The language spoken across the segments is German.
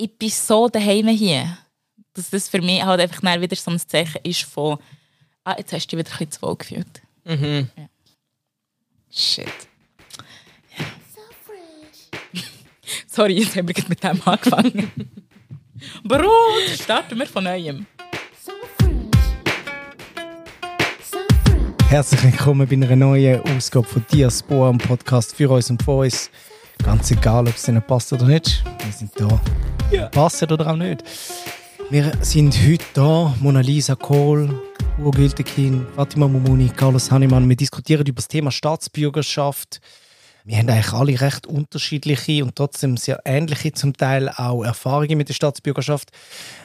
ich bin so daheim hier, dass das für mich halt einfach wieder so ein Zeichen ist von ah, jetzt hast du dich wieder ein bisschen zu wohl gefühlt. Mhm. Ja. Shit. Sorry, jetzt haben wir mit dem angefangen. Brot, starten wir von neuem. Herzlich willkommen bei einer neuen Ausgabe von Diaspora, am Podcast für uns und von uns. Ganz egal, ob es ihnen passt oder nicht. Wir sind da. Ja. Oder auch nicht. Wir sind heute da, Mona Lisa Kohl, Ugo Gültekin, Fatima Mumuni, Carlos Hannemann. Wir diskutieren über das Thema Staatsbürgerschaft. Wir haben eigentlich alle recht unterschiedliche und trotzdem sehr ähnliche zum Teil auch Erfahrungen mit der Staatsbürgerschaft.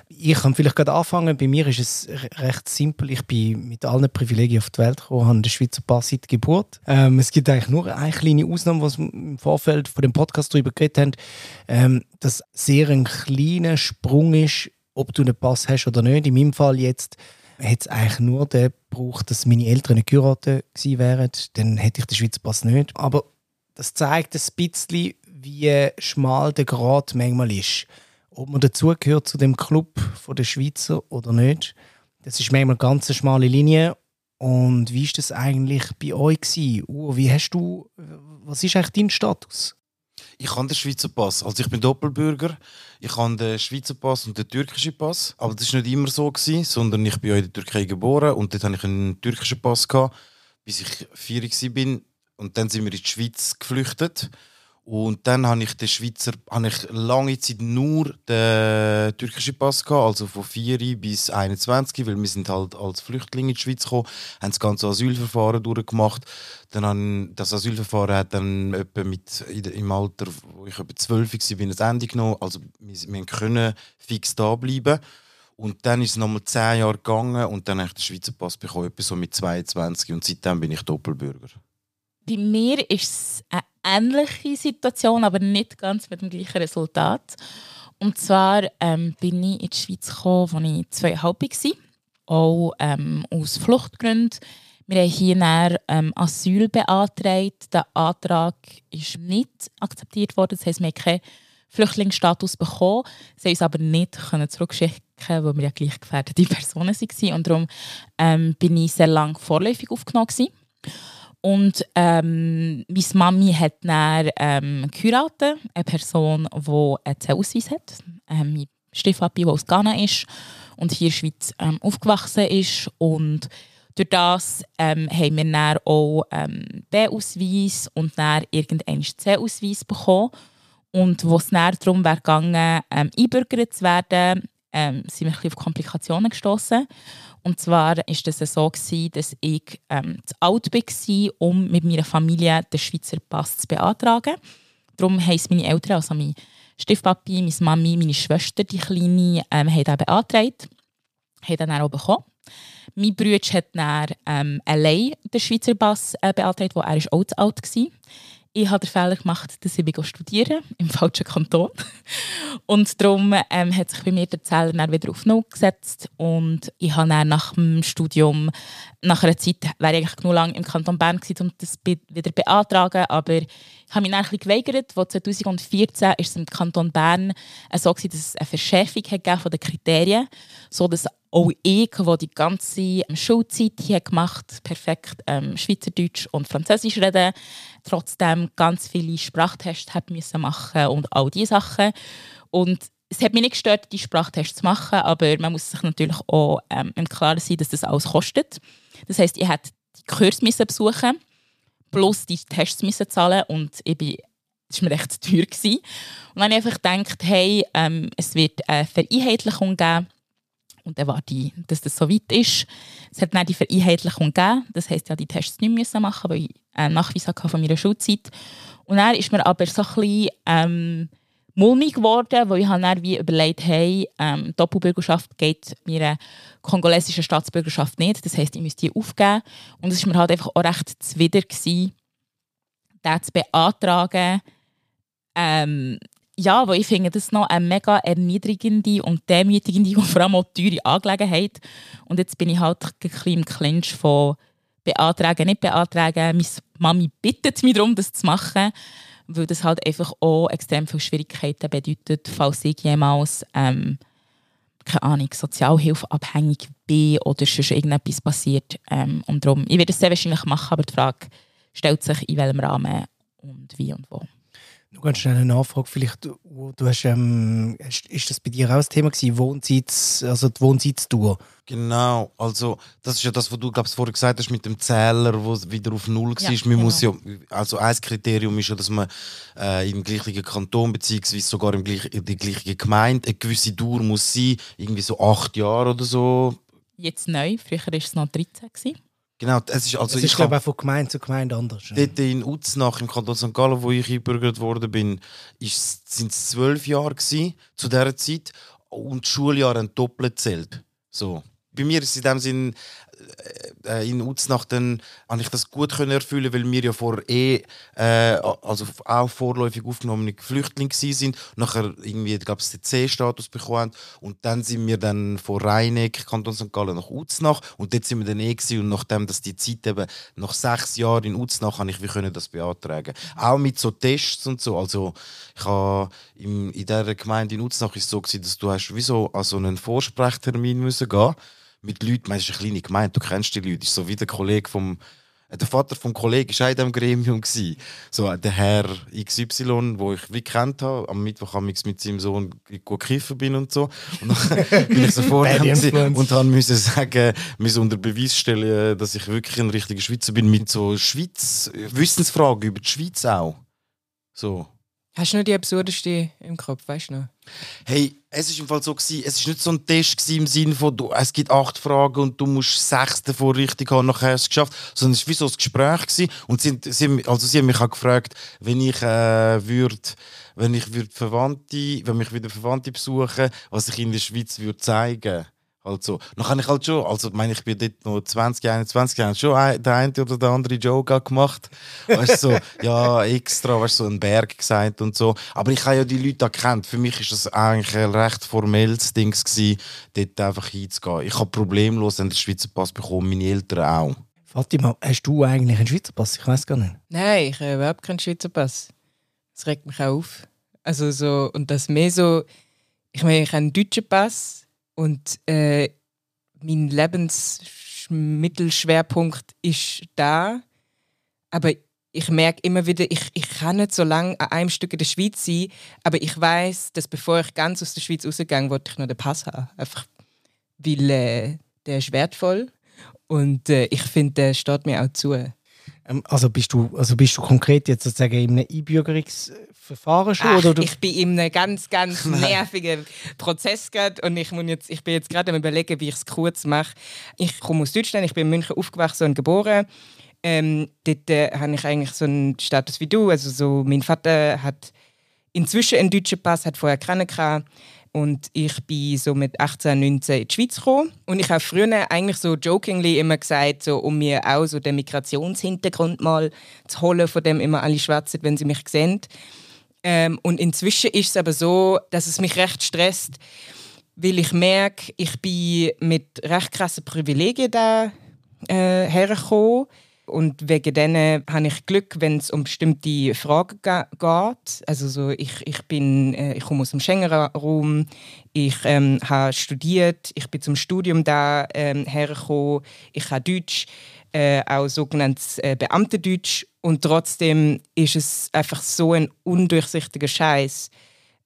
Ich kann vielleicht gerade anfangen. Bei mir ist es recht simpel. Ich bin mit allen Privilegien auf die Welt gekommen, habe den Schweizer Pass seit Geburt. Ähm, es gibt eigentlich nur eine kleine Ausnahme, was wir im Vorfeld von dem Podcast darüber geredet haben, ähm, dass sehr ein kleiner Sprung ist, ob du einen Pass hast oder nicht. In meinem Fall jetzt hat es eigentlich nur den gebraucht, dass meine Eltern nicht geheiratet gewesen wären. Dann hätte ich den Schweizer Pass nicht. Aber das zeigt ein bisschen, wie schmal der Grad manchmal ist. Ob man dazugehört zu dem Club der Schweizer oder nicht, das ist manchmal eine ganz schmale Linie. Und wie ist das eigentlich bei euch? Uh, wie hast du, was ist eigentlich dein Status? Ich habe den Schweizer Pass. Also ich bin Doppelbürger. Ich habe den Schweizer Pass und den türkischen Pass. Aber das war nicht immer so, gewesen, sondern ich bin in der Türkei geboren und dort hatte ich einen türkischen Pass, gehabt, bis ich vier war. Und dann sind wir in die Schweiz geflüchtet. Und dann habe ich den Schweizer, habe ich lange Zeit nur den türkischen Pass gehabt, also von 4 bis 21, weil wir sind halt als Flüchtlinge in die Schweiz gekommen, haben das ganze Asylverfahren durchgemacht. Dann haben, das Asylverfahren hat dann etwa mit, im Alter, wo ich etwa 12 war, ein Ende genommen. Also wir, wir können fix da bleiben. Und dann ist es nochmal 10 Jahre gegangen und dann habe ich den Schweizer Pass bekommen, etwa so mit 22 und seitdem bin ich Doppelbürger. Bei mir ist es eine ähnliche Situation, aber nicht ganz mit dem gleichen Resultat. Und zwar ähm, bin ich in die Schweiz gekommen, als ich zweieinhalb war. Auch ähm, aus Fluchtgründen. Wir haben hier ähm, Asyl beantragt. Der Antrag ist nicht akzeptiert worden. Das heisst, wir haben keinen Flüchtlingsstatus bekommen. Sie haben uns aber nicht zurückschicken weil wir ja gleich gefährdete Personen waren. Und darum ähm, bin ich sehr lange vorläufig aufgenommen. Gewesen. Und ähm, meine Mami hat dann ähm, geheiratet, eine Person, die einen C-Ausweis hat. Ähm, mein Stiefpapi, der aus Ghana ist und hier in der Schweiz ähm, aufgewachsen ist. Und durch das ähm, haben wir dann auch ähm, B-Ausweis und dann irgendeinen C-Ausweis bekommen. Und wo es dann darum wäre gegangen, ähm, einbürgert zu werden, ähm, sind wir ein bisschen auf Komplikationen gestoßen. Und zwar war es so, gewesen, dass ich ähm, zu alt war, um mit meiner Familie den Schweizer Pass zu beantragen. Darum haben meine Eltern, also mein Stiefpapi, meine Mami, meine Schwester, die Kleine, ähm, haben den beantragt. Haben dann auch bekommen. Mein Bruder hat dann ähm, allein den Schweizer Pass äh, beantragt, wo er auch zu alt war ich habe den Fehler gemacht, dass ich studieren im falschen Kanton. Und darum ähm, hat sich bei mir der Zähler dann wieder auf Null gesetzt. Und ich habe dann nach dem Studium, nach einer Zeit, wäre ich eigentlich genug lange im Kanton Bern gewesen, um das wieder beantragen. Aber ich habe mich dann ein bisschen geweigert. 2014 war es im Kanton Bern so, gewesen, dass es eine Verschärfung hat von den Kriterien so dass auch ich, der die ganze Schulzeit hier gemacht perfekt ähm, Schweizerdeutsch und Französisch reden, trotzdem ganz viele Sprachtests hat müssen machen und all diese Sachen. Und es hat mich nicht gestört, die Sprachtests zu machen, aber man muss sich natürlich auch ähm, im Klaren sein, dass das alles kostet. Das heisst, ich hätte die Kurs besuchen plus die Tests müssen zahlen und ich bin das war mir recht teuer. Und dann habe ich einfach gedacht, hey, ähm, es wird eine Vereinheitlichung geben und dann warte dass das so weit ist. Es hat dann die Vereinheitlichung gegeben. Das heisst, ja, die Tests nicht müssen machen, weil ich einen Nachweis hatte von meiner Schulzeit. Und dann ist mir aber so ein bisschen ähm, mulmig geworden, weil ich dann wie überlegt hey, ähm, Doppelbürgerschaft geht meiner kongolesischen Staatsbürgerschaft nicht. Das heisst, ich müsste die aufgeben. Und es war mir halt einfach auch recht zuwider, gewesen, den zu beantragen. Ähm, ja, weil ich finde, das noch eine mega erniedrigende und demütigende und vor allem auch teure Angelegenheit. Und jetzt bin ich halt ein bisschen im Clinch von beantragen, nicht beantragen. Meine Mami bittet mich darum, das zu machen. weil das halt einfach auch extrem viele Schwierigkeiten bedeutet, falls ich jemals ähm, keine Ahnung, sozialhilfeabhängig bin oder schon irgendetwas passiert. Ähm, und darum, ich werde es sehr wahrscheinlich machen, aber die Frage stellt sich, in welchem Rahmen und wie und wo. Nur ganz schnell eine Nachfrage. Vielleicht, du hast, ähm, ist das bei dir auch ein Thema gewesen, Wohnsitz, also die Wohnsitzdauer? Genau, also das ist ja das, was du glaubst, vorher gesagt hast mit dem Zähler, wo wieder auf Null war. Ja, man genau. muss ja, also ein Kriterium ist ja, dass man äh, im gleichen Kanton beziehungsweise sogar im gleichen, in der gleichen Gemeinde eine gewisse Dauer muss sein, irgendwie so acht Jahre oder so. Jetzt neu, früher war es noch 13. Gewesen. Genau, es ist also Das ich ist, glaube hab- ich, auch von Gemeinde zu Gemeinde anders. Dort in Uznach im Kanton St. Gallen, wo ich eingebürgert worden bin, sind es zwölf Jahre gewesen, zu dieser Zeit und die Schuljahre ein doppelt zählt. So. Bei mir ist es in dem Sinn äh, in Uznach dann habe ich das gut können erfüllen, weil wir ja vor eh äh, also auch vorläufig aufgenommene Flüchtlinge sind, nachher irgendwie glaube ich den C-Status bekommen und dann sind wir dann von Rheineck, Kanton St. Gallen nach Uznach und dort sind wir dann eh und nachdem dass die Zeit eben nach sechs Jahren in Uznach habe ich wie können das beantragen, auch mit so Tests und so. Also ich habe im, in dieser Gemeinde in Uznach ist es so gewesen, dass du hast wie so an so einen Vorsprechtermin müssen gehen mit Leuten, meinst du, eine kleine Gemeinde, du kennst die Leute, ist so wie der Kollege vom, äh, der Vater vom Kollegen war auch in diesem Gremium. So, äh, der Herr XY, wo ich wie kennt habe, am Mittwoch am ich mit seinem Sohn gut kiffen bin und so. Und dann bin ich so vor Bad dem gewesen influence. und habe müssen sagen, müssen unter Beweis stellen, dass ich wirklich ein richtiger Schweizer bin, mit so Schweiz, Wissensfragen über die Schweiz auch. So. Hast du noch die absurdeste im Kopf, weißt du noch? Hey, es ist im Fall so gewesen, es ist nicht so ein Test im Sinne von, du, es gibt acht Fragen und du musst sechs davon richtig haben, nachher hast du es geschafft, sondern es war wie so ein Gespräch gewesen. und sie, sie, haben- also sie haben mich auch gefragt, wenn ich äh, würde, wenn ich würd Verwandte, wenn mich wieder Verwandte besuchen, was ich in der Schweiz würde zeigen. Halt so. Dann habe ich halt schon, also ich meine, ich bin dort noch 20, 21, haben schon ein, der eine oder der andere Joke gemacht. Weißt du, so, ja, extra, weißt du, so einen Berg gesagt und so. Aber ich habe ja die Leute gekannt. Für mich ist das eigentlich ein recht formelles Ding gewesen, dort einfach hinzugehen. Ich habe problemlos einen Schweizer Pass bekommen, meine Eltern auch. Fatima, hast du eigentlich einen Schweizer Pass? Ich weiß gar nicht. Nein, ich habe überhaupt keinen Schweizer Pass. Das regt mich auch auf. Also so, und das mehr so, ich meine, ich habe einen deutschen Pass und äh, mein Lebensmittelschwerpunkt ist da. Aber ich merke immer wieder, ich, ich kann nicht so lange an einem Stück in der Schweiz sein, aber ich weiß, dass bevor ich ganz aus der Schweiz rausgehe, wollte ich noch den Pass haben. Einfach, weil äh, der ist wertvoll und äh, ich finde, der steht mir auch zu. Ähm, also, bist du, also bist du konkret jetzt sozusagen in einem Einbürgerungsverfahren schon? Ach, oder du, ich bin in einem ganz, ganz nervigen Prozess gerade und ich, muss jetzt, ich bin jetzt gerade am überlegen, wie ich es kurz mache. Ich komme aus Deutschland, ich bin in München aufgewachsen und geboren. Ähm, dort äh, habe ich eigentlich so einen Status wie du. Also so, mein Vater hat inzwischen einen deutschen Pass, hat vorher keinen gehabt. Und ich bin so mit 18, 19 in die Schweiz gekommen. Und ich habe früher eigentlich so jokingly immer gesagt, so, um mir auch so den Migrationshintergrund mal zu holen, von dem immer alle schwätzen, wenn sie mich sehen. Ähm, und inzwischen ist es aber so, dass es mich recht stresst, weil ich merke, ich bin mit recht krassen Privilegien da äh, hergekommen. Und wegen denen habe ich Glück, wenn es um bestimmte Fragen geht. Also so, ich, ich, bin, äh, ich komme aus dem Schengen-Raum, ich ähm, habe studiert, ich bin zum Studium da ähm, hergekommen, ich habe Deutsch, äh, auch sogenanntes äh, Beamtendeutsch. Und trotzdem ist es einfach so ein undurchsichtiger Scheiß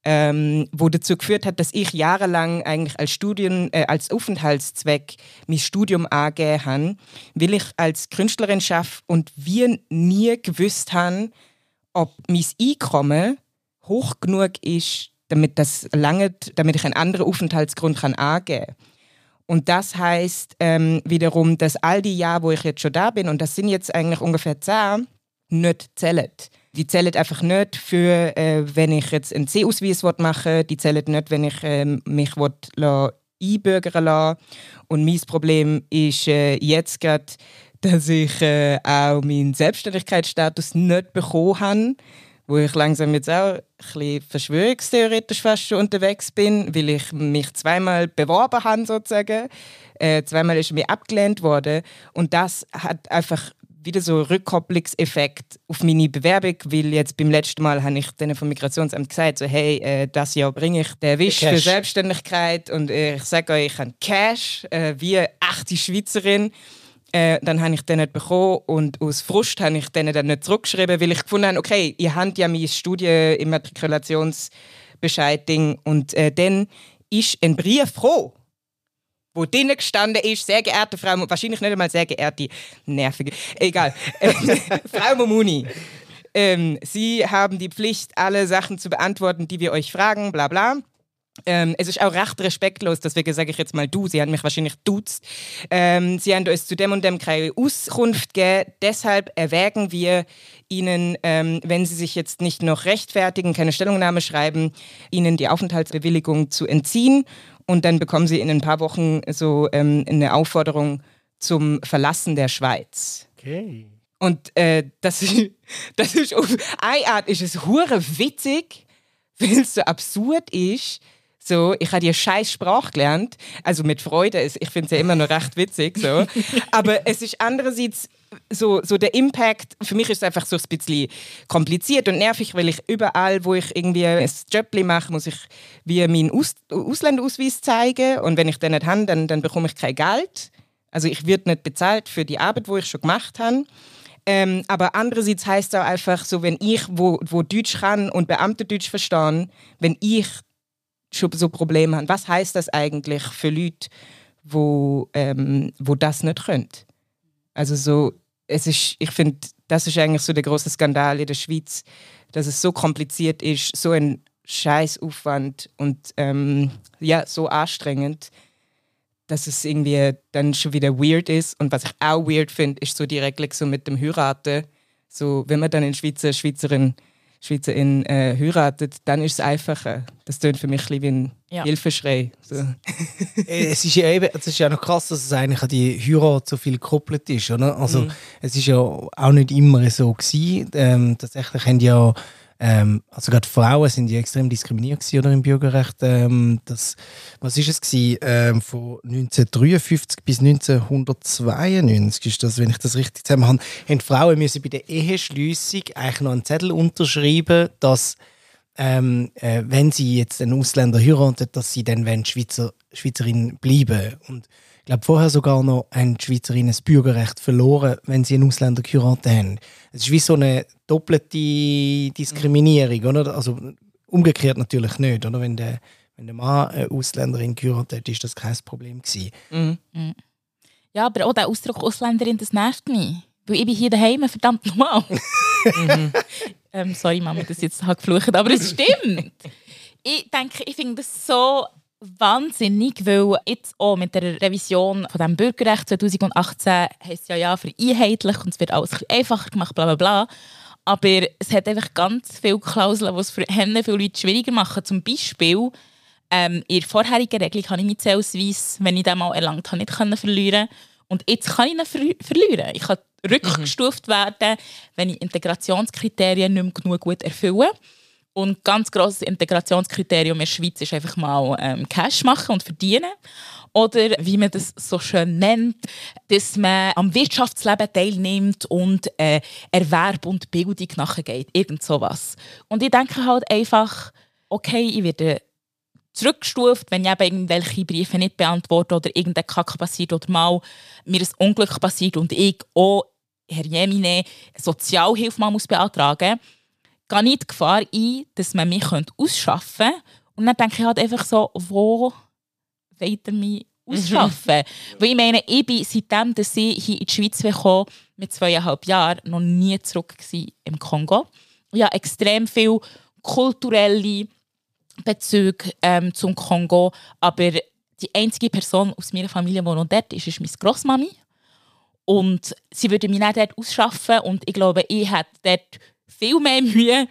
ähm, wo dazu geführt hat, dass ich jahrelang eigentlich als Studien, äh, als Aufenthaltszweck mein Studium angegeben habe, weil ich als Künstlerin schaffe und wir nie gewusst haben, ob mein Einkommen hoch genug ist, damit das lange, damit ich einen anderen Aufenthaltsgrund kann angeben kann. Und das heißt ähm, wiederum, dass all die Jahre, wo ich jetzt schon da bin, und das sind jetzt eigentlich ungefähr zehn, nicht zählen. Die zählen einfach nicht für, äh, wenn ich jetzt einen C-Ausweis machen will. Die zählen nicht, wenn ich ähm, mich einbürgern lassen Und mein Problem ist äh, jetzt gerade, dass ich äh, auch meinen Selbstständigkeitsstatus nicht bekommen habe wo ich langsam jetzt auch ein bisschen verschwörungstheoretisch fast schon unterwegs bin, weil ich mich zweimal beworben habe sozusagen. Äh, zweimal ist mir abgelehnt worden und das hat einfach wieder so Rückkopplungseffekt auf meine Bewerbung, weil jetzt beim letzten Mal habe ich denen vom Migrationsamt gesagt, so hey, äh, das Jahr bringe ich den Wisch für Selbstständigkeit und äh, ich sage euch, ich habe Cash, äh, wie eine echte Schweizerin. Äh, dann habe ich den nicht bekommen und aus Frust habe ich denen dann nicht zurückgeschrieben, weil ich gefunden habe, okay, ihr habt ja meine Studie im Matrikulationsbescheid und äh, dann ist ein Brief froh wo drinnen gestanden ist, sehr geehrte Frau, wahrscheinlich nicht einmal sehr geehrte, nervige, egal, Frau Momuni. Ähm, Sie haben die Pflicht, alle Sachen zu beantworten, die wir euch fragen, bla bla. Ähm, es ist auch recht respektlos, deswegen sage ich jetzt mal du, sie haben mich wahrscheinlich duzt. Ähm, sie haben uns zu dem und dem keine Auskunft gegeben, deshalb erwägen wir Ihnen, ähm, wenn Sie sich jetzt nicht noch rechtfertigen, keine Stellungnahme schreiben, Ihnen die Aufenthaltsbewilligung zu entziehen und dann bekommen sie in ein paar Wochen so ähm, eine Aufforderung zum Verlassen der Schweiz. Okay. Und äh, das, ist, das ist auf eine Art ist es hure witzig, weil es so absurd ist. So, ich habe die scheiß Sprache gelernt, also mit Freude. Ich finde es ja immer noch recht witzig. So. Aber es ist andererseits so, so der Impact, für mich ist es einfach so ein bisschen kompliziert und nervig, weil ich überall, wo ich irgendwie ein Job mache, muss ich wie meinen Aus Ausländerausweis zeigen und wenn ich den nicht habe, dann, dann bekomme ich kein Geld. Also ich werde nicht bezahlt für die Arbeit, wo ich schon gemacht habe. Ähm, aber andererseits heißt es auch einfach so, wenn ich, wo, wo Deutsch kann und Beamte Deutsch verstehen, wenn ich schon so Probleme habe, was heißt das eigentlich für Leute, wo, ähm, wo das nicht können? Also so, es ist, ich finde, das ist eigentlich so der große Skandal in der Schweiz, dass es so kompliziert ist, so ein Scheißaufwand und ähm, ja, so anstrengend, dass es irgendwie dann schon wieder weird ist. Und was ich auch weird finde, ist so die Regelung so mit dem Heiraten. So, wenn man dann in Schweizer, Schweizerin Schweizerin äh, heiratet, dann ist es einfacher. Das tönt für mich ein wie ein ja. Hilfeschrei. So. Äh, es ist ja eben, es ist ja noch krass, dass es eigentlich an die Heirat so viel gekoppelt ist. Oder? Also, mhm. Es ist ja auch nicht immer so gewesen. Ähm, tatsächlich haben ja ähm, also gerade Frauen sind ja extrem diskriminiert gewesen, oder im Bürgerrecht. Ähm, das, was ist es gewesen? Ähm, von 1953 bis 1992 ist das, wenn ich das richtig zusammen habe, haben Frauen müssen bei der Eheschliessung eigentlich noch einen Zettel unterschreiben, dass ähm, äh, wenn sie jetzt einen Ausländer heiraten, dass sie dann wenn Schweizer Schweizerin bleiben und glaube vorher sogar noch haben die Schweizerinnen das Bürgerrecht verloren, wenn sie einen Ausländer geheiratet haben. Es ist wie so eine doppelte Diskriminierung, oder? Also umgekehrt natürlich nicht, oder? Wenn der, wenn der Mann eine Ausländerin geheiratet hat, ist das kein Problem gewesen. Mhm. mhm. Ja, aber auch der Ausdruck Ausländerin, das nervt mich. Weil ich bin hier daheim, verdammt nochmal. mhm. ähm, sorry, Mama, dass ich jetzt geflucht aber es stimmt. ich denke, ich finde das so wahnsinnig, weil jetzt auch mit der Revision von dem Bürgerrecht 2018 heißt ja ja für und es wird alles einfacher gemacht, bla bla bla. Aber es hat einfach ganz viele Klauseln, die es für viele Leute schwieriger machen. Zum Beispiel ähm, in der vorherigen Regelung habe ich meinen Zellsweis, wenn ich den mal erlangt habe, nicht können verlieren Und jetzt kann ich ihn ver verlieren. Ich kann rückgestuft mhm. werden, wenn ich Integrationskriterien nicht mehr genug gut erfülle. Und ganz grosses Integrationskriterium in der Schweiz ist einfach mal ähm, Cash machen und verdienen. Oder wie man das so schön nennt, dass man am Wirtschaftsleben teilnimmt und äh, Erwerb und Bildung nachgeht. Irgend sowas. Und ich denke halt einfach, okay, ich werde zurückgestuft, wenn ich eben irgendwelche Briefe nicht beantworte oder irgendein Kack passiert oder mal mir ein Unglück passiert und ich auch, Herr Jemine, Sozialhilfe mal beantragen muss gehe nicht die Gefahr ein, dass man mich ausschaffen könnte. Und dann denke ich halt einfach so, wo wollt ihr mich mhm. ausschaffen? Mhm. Weil ich meine, ich bin seitdem, dass ich hier in die Schweiz gekommen mit zweieinhalb Jahren, noch nie zurück im Kongo. Ich habe extrem viel kulturelle Bezüge ähm, zum Kongo, aber die einzige Person aus meiner Familie, die noch dort ist, ist meine Großmami. Und sie würde mich nicht dort ausschaffen und ich glaube, ich hätte dort viel mehr Mühe,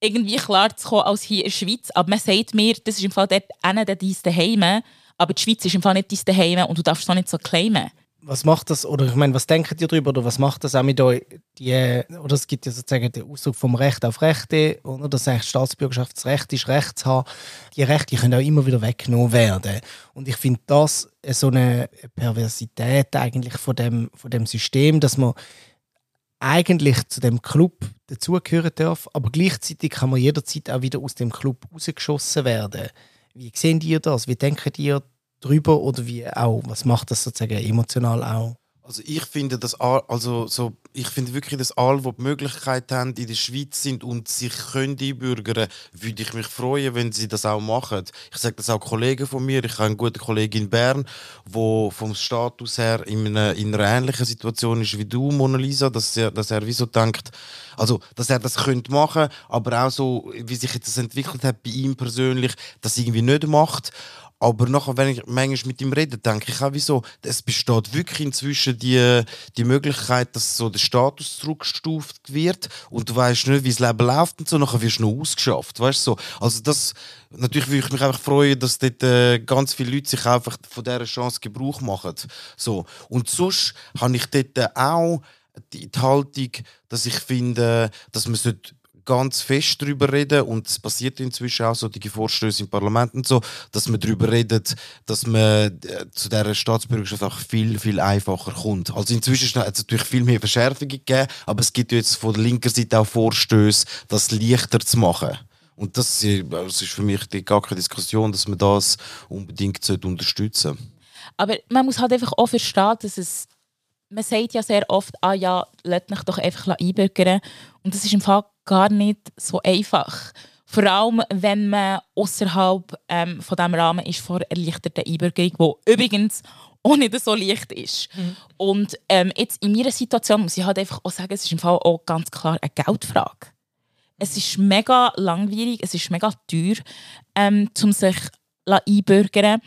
irgendwie klar zu kommen als hier in der Schweiz. Aber man sagt mir, das ist im Fall dort einer dein Daheim, aber die Schweiz ist im Fall nicht dein Daheim und du darfst es nicht so claimen. Was macht das, oder ich meine, was denkt ihr darüber, oder was macht das auch mit euch, die, oder es gibt ja sozusagen den Ausdruck vom Recht auf Rechte, oder dass eigentlich Staatsbürgerschaftsrecht ist, Recht zu haben. Die Rechte können auch immer wieder weggenommen werden. Und ich finde das so eine Perversität eigentlich von dem, von dem System, dass man eigentlich zu dem Club dazugehören darf, aber gleichzeitig kann man jederzeit auch wieder aus dem Club rausgeschossen werden. Wie sehen ihr das? Wie denken ihr darüber oder wie auch, was macht das sozusagen emotional auch? Also ich finde, all, also so, ich finde wirklich, dass alle, die die Möglichkeit haben, in der Schweiz sind und sich können einbürgern, würde ich mich freuen, wenn sie das auch machen. Ich sage das auch Kollegen von mir. Ich habe einen guten Kollegen in Bern, der vom Status her in einer, in einer ähnlichen Situation ist wie du, Mona Lisa, dass er, dass er wie so denkt, also, dass er das könnte machen, aber auch so, wie sich das entwickelt hat bei ihm persönlich, das irgendwie nicht macht. Aber nachher, wenn ich manchmal mit ihm rede, denke ich auch, wieso, es besteht wirklich inzwischen die, die Möglichkeit, dass so der Status zurückgestuft wird und du weißt nicht, wie das Leben läuft und so, nachher wirst du noch ausgeschafft, weißt so. Also das, natürlich würde ich mich einfach freuen, dass dort äh, ganz viele Leute sich einfach von dieser Chance Gebrauch machen. So. Und sonst habe ich dort auch die, die Haltung, dass ich finde, dass man ganz fest darüber reden und es passiert inzwischen auch so die Vorstöße im Parlament und so, dass man darüber redet, dass man äh, zu dieser Staatsbürgerschaft auch viel, viel einfacher kommt. Also inzwischen hat es natürlich viel mehr Verschärfungen gegeben, aber es gibt jetzt von der linken Seite auch Vorstöße, das leichter zu machen. Und das, äh, ist für mich gar keine Diskussion, dass man das unbedingt unterstützen sollte. Aber man muss halt einfach auch verstehen, dass es man sagt ja sehr oft, ah ja, lasst mich doch einfach einbürgern. Und das ist im Fall gar nicht so einfach. Vor allem, wenn man außerhalb ähm, von dem Rahmen ist vor erleichterter Einbürgerung, die übrigens auch nicht so leicht ist. Mhm. Und ähm, jetzt in meiner Situation muss ich halt einfach auch sagen, es ist im Fall auch ganz klar eine Geldfrage. Es ist mega langwierig, es ist mega teuer, ähm, um sich einbürgern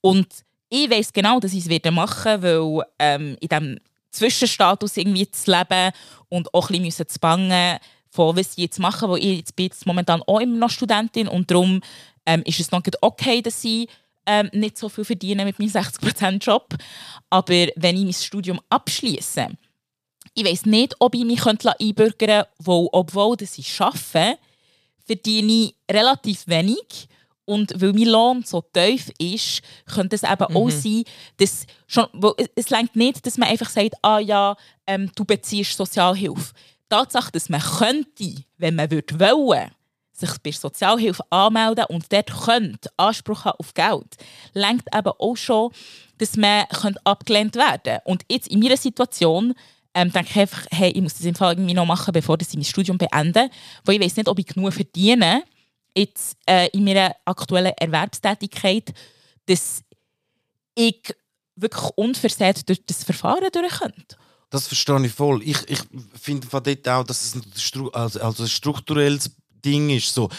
Und ich weiß genau, dass ich es machen werde, weil ähm, in diesem Zwischenstatus irgendwie zu leben und auch ein bisschen zu bangen, von was ich jetzt mache, weil ich jetzt bin jetzt momentan auch immer noch Studentin und darum ähm, ist es noch okay, dass ich ähm, nicht so viel verdiene mit meinem 60% Job. Aber wenn ich mein Studium abschließe, ich weiß nicht, ob ich mich einbürgern könnte, weil, obwohl dass ich arbeite, verdiene ich relativ wenig. Und weil mein Lohn so tief ist, könnte es eben mhm. auch sein, dass schon, es längt nicht, dass man einfach sagt, ah ja, ähm, du beziehst Sozialhilfe. Die Tatsache, dass man könnte, wenn man würde wollen, sich bei Sozialhilfe anmelden und dort könnte Anspruch haben auf Geld, lenkt eben auch schon, dass man abgelehnt werden könnte. Und jetzt in meiner Situation ähm, denke ich einfach, hey, ich muss das im Fall irgendwie noch machen, bevor ich mein Studium beende, weil ich weiß nicht, ob ich genug verdiene jetzt äh, in meiner aktuellen Erwerbstätigkeit, dass ich wirklich unversehrt durch das Verfahren durch könnte. Das verstehe ich voll. Ich, ich finde von dort auch, dass es ein, also, also ein strukturelles Ding ist. So,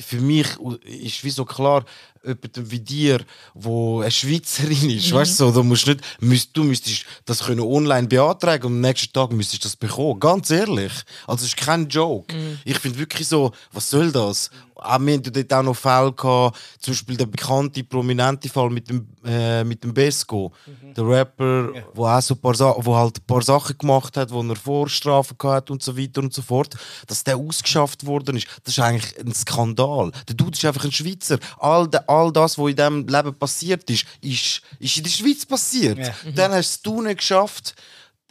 für mich ist wie so klar, jemand wie dir, wo eine Schweizerin ist, mhm. weißt du, du musst nicht, müsst, du müsstest das können online beantragen und am nächsten Tag müsstest du das bekommen. Ganz ehrlich. Also es ist kein Joke. Mhm. Ich finde wirklich so, was soll das? Auch wir hatten dort auch noch Fälle gehabt, zum Beispiel der bekannte, prominente Fall mit dem, äh, mit dem Besco, mhm. der Rapper, ja. wo auch so ein paar, wo halt ein paar Sachen gemacht hat, wo er Vorstrafen hat und so weiter und so fort, dass der ausgeschafft worden ist. Das ist eigentlich ein Skandal. Der Dude ist einfach ein Schweizer. All, de, all das, was in diesem Leben passiert ist, ist, ist in der Schweiz passiert. Ja. Mhm. Dann hast du es nicht geschafft,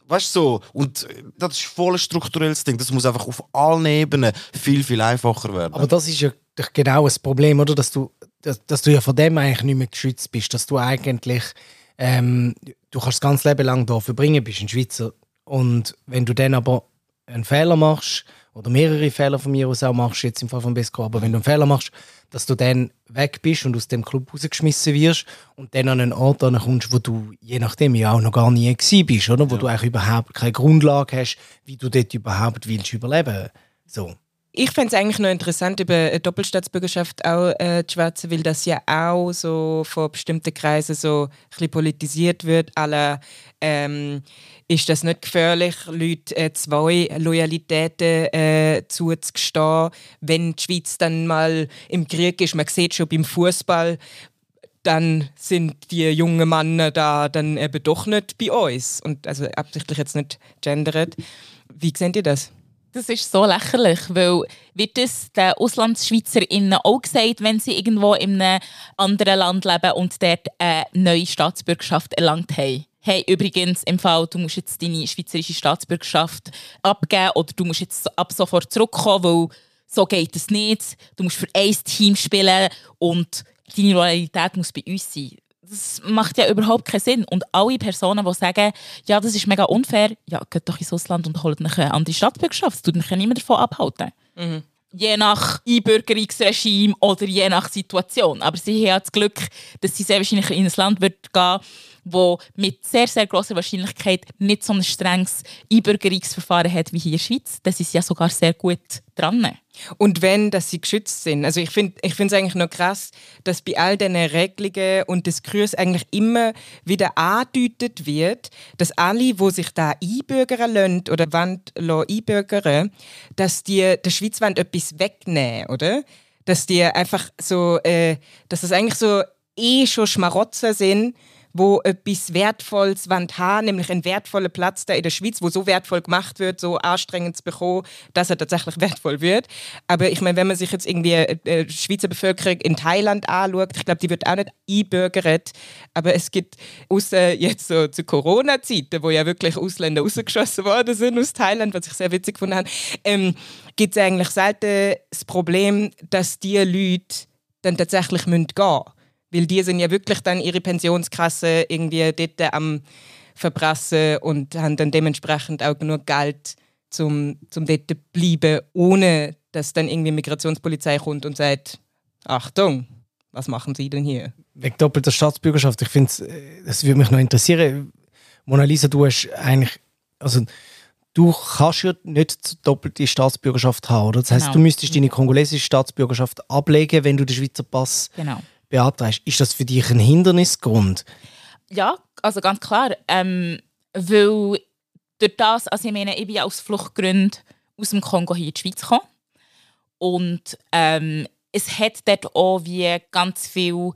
weißt du so, und das ist voll ein strukturelles Ding. Das muss einfach auf allen Ebenen viel, viel einfacher werden. Aber das ist ja genau das Problem, oder? Dass du, dass, dass du ja von dem eigentlich nicht mehr geschützt bist. Dass du eigentlich, ähm, du kannst das ganze Leben lang hier verbringen, bist ein Schweizer. Und wenn du dann aber einen Fehler machst, oder mehrere Fehler von mir aus auch machst, jetzt im Fall von Besco, aber wenn du einen Fehler machst, dass du dann weg bist und aus dem Club rausgeschmissen wirst und dann an einen Ort kommst, wo du je nachdem ja auch noch gar nie gewesen bist, oder? Wo ja. du eigentlich überhaupt keine Grundlage hast, wie du dort überhaupt willst überleben. So. Ich fände es eigentlich noch interessant, über eine Doppelstaatsbürgerschaft auch äh, zu schwätzen, weil das ja auch so von bestimmten Kreisen so ein bisschen politisiert wird. Alle, ähm, ist das nicht gefährlich, Leute äh, zwei Loyalitäten äh, zuzugestehen, wenn die Schweiz dann mal im Krieg ist? Man sieht schon beim Fußball, dann sind die jungen Männer da dann eben doch nicht bei uns. Und also absichtlich jetzt nicht gendert. Wie seht ihr das? Das ist so lächerlich, weil wird es den AuslandsschweizerInnen auch gesagt, wenn sie irgendwo in einem anderen Land leben und dort eine neue Staatsbürgerschaft erlangt haben. Hey, übrigens, im Fall, du musst jetzt deine schweizerische Staatsbürgerschaft abgeben oder du musst jetzt ab sofort zurückkommen, weil so geht es nicht. Du musst für ein Team spielen und deine Loyalität muss bei uns sein. Das macht ja überhaupt keinen Sinn. Und alle Personen, die sagen, ja, das ist mega unfair, ja, geht doch ins Ausland und holt eine andere Staatsbürgerschaft. Das tut mich ja niemand davon abhalten. Mhm. Je nach Einbürgerungsregime oder je nach Situation. Aber sie haben ja das Glück, dass sie sehr wahrscheinlich in ein Land wird gehen wo mit sehr, sehr großer Wahrscheinlichkeit nicht so ein strenges Einbürgerungsverfahren hat wie hier in der Schweiz. Das ist ja sogar sehr gut dran. Und wenn, dass sie geschützt sind. Also ich finde ich es eigentlich noch krass, dass bei all diesen Regelungen und Diskurs eigentlich immer wieder angedeutet wird, dass alle, die sich da einbürgern lassen oder wollen einbürgern dass die der Schweiz etwas wegnehmen oder? Dass die einfach so, äh, dass das eigentlich so eh schon Schmarotzen sind, wo etwas Wertvolles haben, nämlich einen wertvollen Platz da in der Schweiz, wo so wertvoll gemacht wird, so anstrengend zu bekommen, dass er tatsächlich wertvoll wird. Aber ich meine, wenn man sich jetzt irgendwie äh, die äh, Schweizer Bevölkerung in Thailand anschaut, ich glaube, die wird auch nicht einbürgert. Aber es gibt, außer jetzt so zu Corona-Zeiten, wo ja wirklich Ausländer rausgeschossen worden sind aus Thailand, was ich sehr witzig gefunden habe, ähm, gibt es eigentlich selten das Problem, dass die Leute dann tatsächlich gehen müssen. Weil die sind ja wirklich dann ihre Pensionskasse irgendwie dort am verprassen und haben dann dementsprechend auch genug Geld, um zum dort zu bleiben, ohne dass dann irgendwie Migrationspolizei kommt und sagt, Achtung, was machen Sie denn hier? Wegen doppelter Staatsbürgerschaft, ich finde, äh, das würde mich noch interessieren. Mona Lisa, du hast eigentlich, also du kannst ja nicht doppelte Staatsbürgerschaft haben, oder? Das heißt, Genau. du müsstest deine kongolesische Staatsbürgerschaft ablegen, wenn du den Schweizer Pass Genau. Beantragst. Ist das für dich ein Hindernisgrund? Ja, also ganz klar. Ähm, weil durch das, also ich meine, ich bin aus Fluchtgründen aus dem Kongo hier in die Schweiz gekommen. Und ähm, es hat dort auch wie ganz viel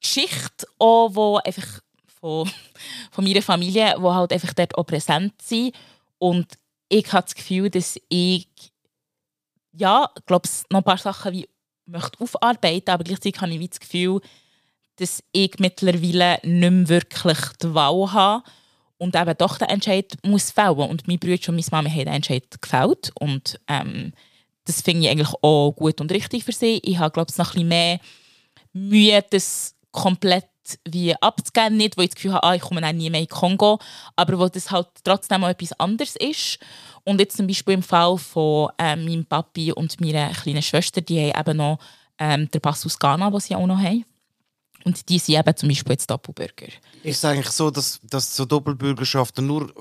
Geschichte, auch, wo einfach von, von meiner Familie, die halt einfach dort auch präsent sind. Und ich habe das Gefühl, dass ich, ja, glaube, noch ein paar Sachen wie möchte aufarbeiten, aber gleichzeitig habe ich das Gefühl, dass ich mittlerweile nicht mehr wirklich die Wahl habe und eben doch den Entscheid muss fällen. Und mein Bruder und meine Mama haben den Entscheid gefällt und ähm, das finde ich eigentlich auch gut und richtig für sie. Ich habe, glaube ich, noch ein bisschen mehr Mühe, das komplett wie abzugeben. Nicht, wo ich das Gefühl habe, ah, ich komme dann nie mehr in Kongo, aber wo das halt trotzdem auch etwas anderes ist. Und jetzt zum Beispiel im Fall von ähm, meinem Papi und meiner kleinen Schwester, die haben eben noch ähm, den Pass aus Ghana, den sie auch noch haben. Und die sind eben zum Beispiel jetzt Doppelbürger. Ist es eigentlich so, dass, dass so Doppelbürgerschaften nur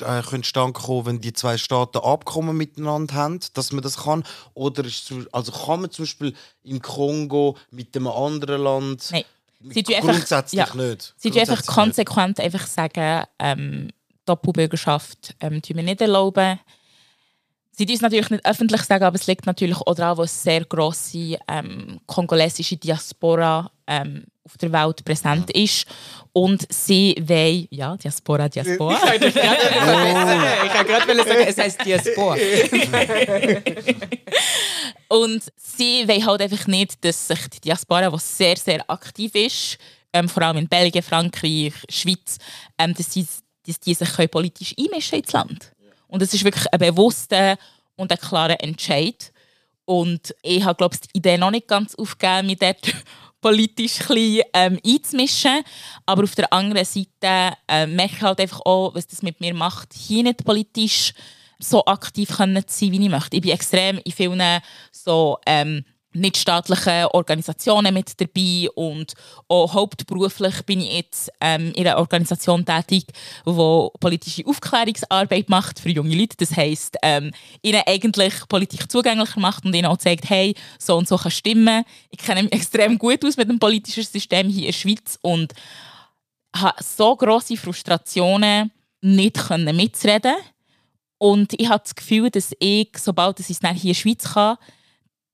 äh, können stand kommen, wenn die zwei Staaten Abkommen miteinander haben, dass man das kann? Oder ist also kann man zum Beispiel im Kongo mit einem anderen Land Nein. Sie tun einfach- grundsätzlich ja. nicht? Sie tun einfach Grundsätzlich konsequent einfach sagen, ähm, Doppelbürgerschaft ähm, tun wir nicht erlauben. Sie tun es natürlich nicht öffentlich sagen, aber es liegt natürlich auch daran, wo eine sehr grosse ähm, kongolesische Diaspora ähm, auf der Welt präsent ist. Und sie wollen, ja, Diaspora, Diaspora. Ich kann gerade sagen, es heißt Diaspora. Und sie wollen halt einfach nicht, dass sich die Diaspora, die sehr, sehr aktiv ist, ähm, vor allem in Belgien, Frankreich, Schweiz, ähm, dass, sie, dass die sich politisch einmischen ins Land. Und das ist wirklich ein bewusster und ein klarer Entscheid. Und ich habe, glaube ich, die Idee noch nicht ganz aufgegeben, mich dort politisch ein bisschen, ähm, einzumischen. Aber auf der anderen Seite äh, merke ich halt einfach auch, was das mit mir macht, hier nicht politisch so aktiv können zu sein, wie ich möchte. Ich bin extrem in vielen so ähm, nichtstaatlichen Organisationen mit dabei und auch hauptberuflich bin ich jetzt ähm, in einer Organisation tätig, die politische Aufklärungsarbeit macht für junge Leute. Das heisst, ähm, ihnen eigentlich Politik zugänglicher macht und ihnen auch zeigt, hey, so und so kann stimmen. Ich kenne mich extrem gut aus mit dem politischen System hier in der Schweiz und habe so grosse Frustrationen, nicht können mitzureden und ich habe das Gefühl, dass ich, sobald ich es hier in der Schweiz kann,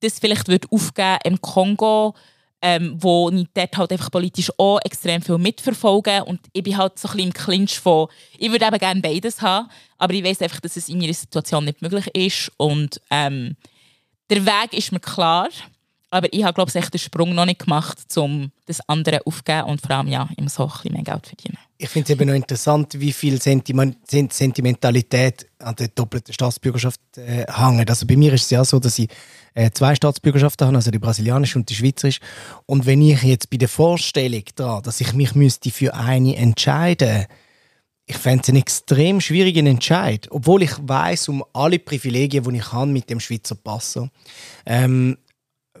das vielleicht wird aufgeben im Kongo, ähm, wo ich dort halt einfach politisch auch extrem viel mitverfolge und ich bin halt so ein bisschen im Clinch von, ich würde eben gerne beides haben, aber ich weiß einfach, dass es in meiner Situation nicht möglich ist. Und ähm, der Weg ist mir klar, Aber ich habe, glaube ich, den Sprung noch nicht gemacht, um das andere aufzugeben und vor allem ja, im so ein mehr Geld verdienen. Ich finde es eben noch interessant, wie viel Sentiment Sentimentalität an der doppelten Staatsbürgerschaft äh, hängt. Also bei mir ist es ja so, dass ich äh, zwei Staatsbürgerschaften habe, also die brasilianische und die schweizerische. Und wenn ich jetzt bei der Vorstellung daran, dass ich mich müsste für eine entscheiden ich fände es einen extrem schwierigen Entscheid, obwohl ich weiß um alle Privilegien, die ich habe mit dem Schweizer Pass. Ähm,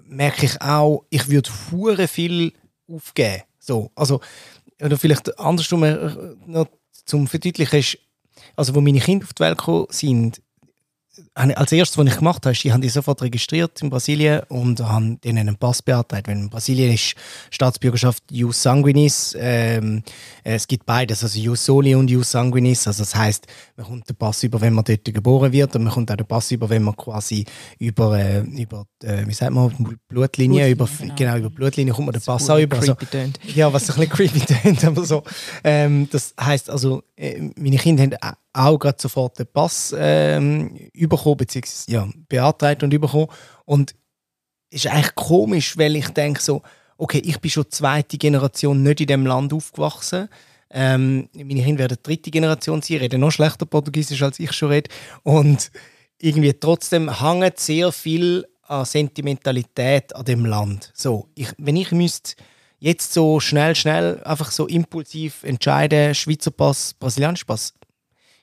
merke ich auch, ich würde hure viel aufgeben. So, also, oder vielleicht andersrum äh, noch zum Verdeutlichen ist, also wo meine Kinder auf die Welt gekommen sind, als erstes, was ich gemacht habe, ist, ich habe die sofort registriert in Brasilien und habe denen einen Pass beantragt. Weil in Brasilien ist Staatsbürgerschaft Jus Sanguinis. Ähm, es gibt beides, also Jus Soli und Jus Sanguinis. Also das heißt, man kommt den Pass über, wenn man dort geboren wird und man kommt auch den Pass über, wenn man quasi über, äh, über äh, wie sagt man, Blutlinie, Blutlinie über, genau. genau. über Blutlinie kommt man den Pass auch über. Also, ja, was ein bisschen creepy tönt, aber so. Ähm, das heißt also, äh, meine Kinder haben auch gerade sofort den Pass ähm, bekommen, beziehungsweise ja, beantragt und bekommen. Und es ist eigentlich komisch, weil ich denke so, okay, ich bin schon zweite Generation nicht in diesem Land aufgewachsen. Ähm, meine Kinder werden dritte Generation sein, reden noch schlechter Portugiesisch als ich schon rede. Und irgendwie trotzdem hängt sehr viel an Sentimentalität an dem Land. So, ich, wenn ich müsste jetzt so schnell, schnell einfach so impulsiv entscheiden, Schweizer Pass, brasilianischer Pass,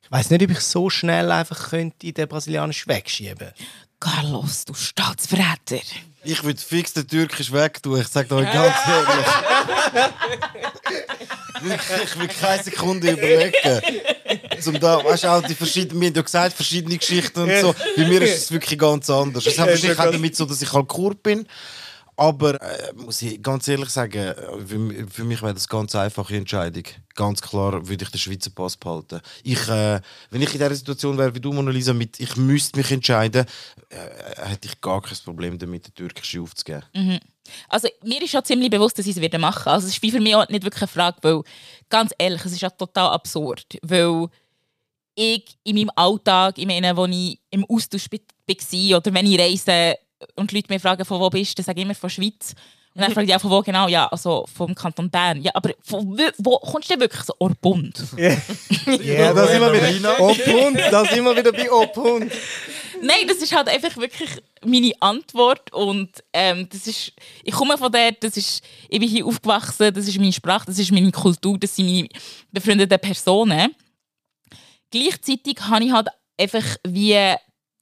ich weiß nicht, ob ich so schnell einfach könnte den brasilianischen wegschieben. Carlos, du Staatsverräter. Ich würde fix den türkisch wegtun. Ich sage euch ganz ehrlich. ich will keine Sekunde überlegen. Zum da, weißt du, auch die verschiedenen, wir haben ja gesagt, verschiedene Geschichten und so. Bei mir ist es wirklich ganz anders. Es hat wahrscheinlich auch damit so, dass ich halt Kur bin. Aber äh, muss ich ganz ehrlich sagen, für, für mich wäre das eine ganz einfache Entscheidung. Ganz klar würde ich den Schweizer Pass behalten. Ich, äh, wenn ich in dieser Situation wäre wie du, Mona Lisa, mit ich müsste mich entscheiden, äh, hätte ich gar kein Problem damit, den türkischen aufzugeben. Mhm. Also mir ist schon ziemlich bewusst, dass ich es machen werde. Also es ist für mich auch nicht wirklich eine Frage, weil ganz ehrlich, es ist ja total absurd, weil ich in meinem Alltag, ich meine, wo ich im Austausch war oder wenn ich reise, und die Leute mich fragen, von wo bist du, dann sage ich immer von der Schweiz. Und dann frage ich auch, von wo genau? Ja, also vom Kanton Bern. Ja, aber von wo kommst du denn wirklich so? Orbund? Ja, yeah, da sind wir wieder. Orbund, da sind wir wieder bei Orbund. Nein, das ist halt einfach wirklich meine Antwort und ähm, das ist, ich komme von dort, das ist, ich bin hier aufgewachsen, das ist meine Sprache, das ist meine Kultur, das sind meine befreundeten Personen. Gleichzeitig habe ich halt einfach wie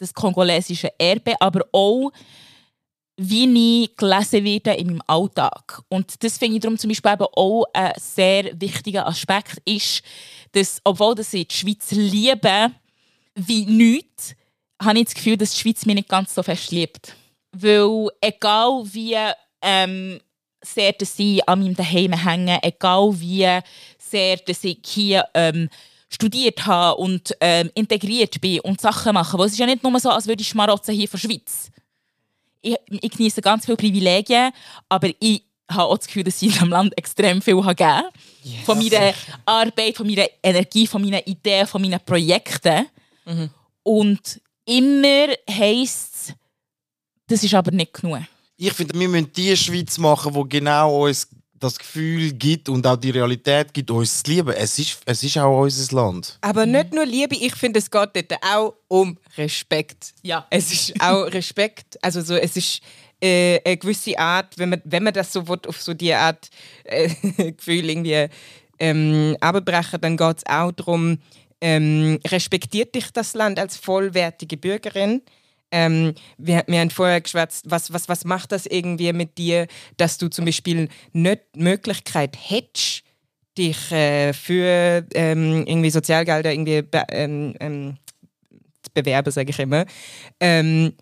das kongolesische Erbe, aber auch wie ich gelesen werde in meinem Alltag. Und das finde ich darum zum Beispiel eben auch ein sehr wichtiger Aspekt ist, dass, obwohl ich die Schweiz liebe, wie nichts, habe ich das Gefühl, dass die Schweiz mich nicht ganz so fest liebt. Weil egal wie ähm, sehr dass ich an meinem Daheim hänge, egal wie sehr dass ich hier ähm, studiert habe und ähm, integriert bin und Sachen mache. Weil es ist ja nicht nur so, als würde ich schmarotzen hier von der Schweiz. Ich, ich genieße ganz viele Privilegien, aber ich habe auch das Gefühl, dass ich in diesem Land extrem viel gegeben habe. Yes. Von meiner Arbeit, von meiner Energie, von meinen Ideen, von meinen Projekten. Mhm. Und immer heisst es, das ist aber nicht genug. Ich finde, wir müssen die Schweiz machen, die genau uns das Gefühl gibt und auch die Realität gibt, uns zu lieben. Es ist, es ist auch unser Land. Aber nicht nur Liebe, ich finde, es geht dort auch um Respekt. Ja. Es ist auch Respekt. Also so, es ist äh, eine gewisse Art, wenn man, wenn man das so will, auf so die Art äh, Gefühl irgendwie ähm, abbrechen, dann geht es auch darum, ähm, respektiert dich das Land als vollwertige Bürgerin? Ähm, wir, wir haben vorher geschwätzt, was, was, was macht das irgendwie mit dir, dass du zum Beispiel nicht die Möglichkeit hättest, dich äh, für ähm, irgendwie Sozialgelder irgendwie be ähm, ähm zu bewerben, sage ich immer. Ähm,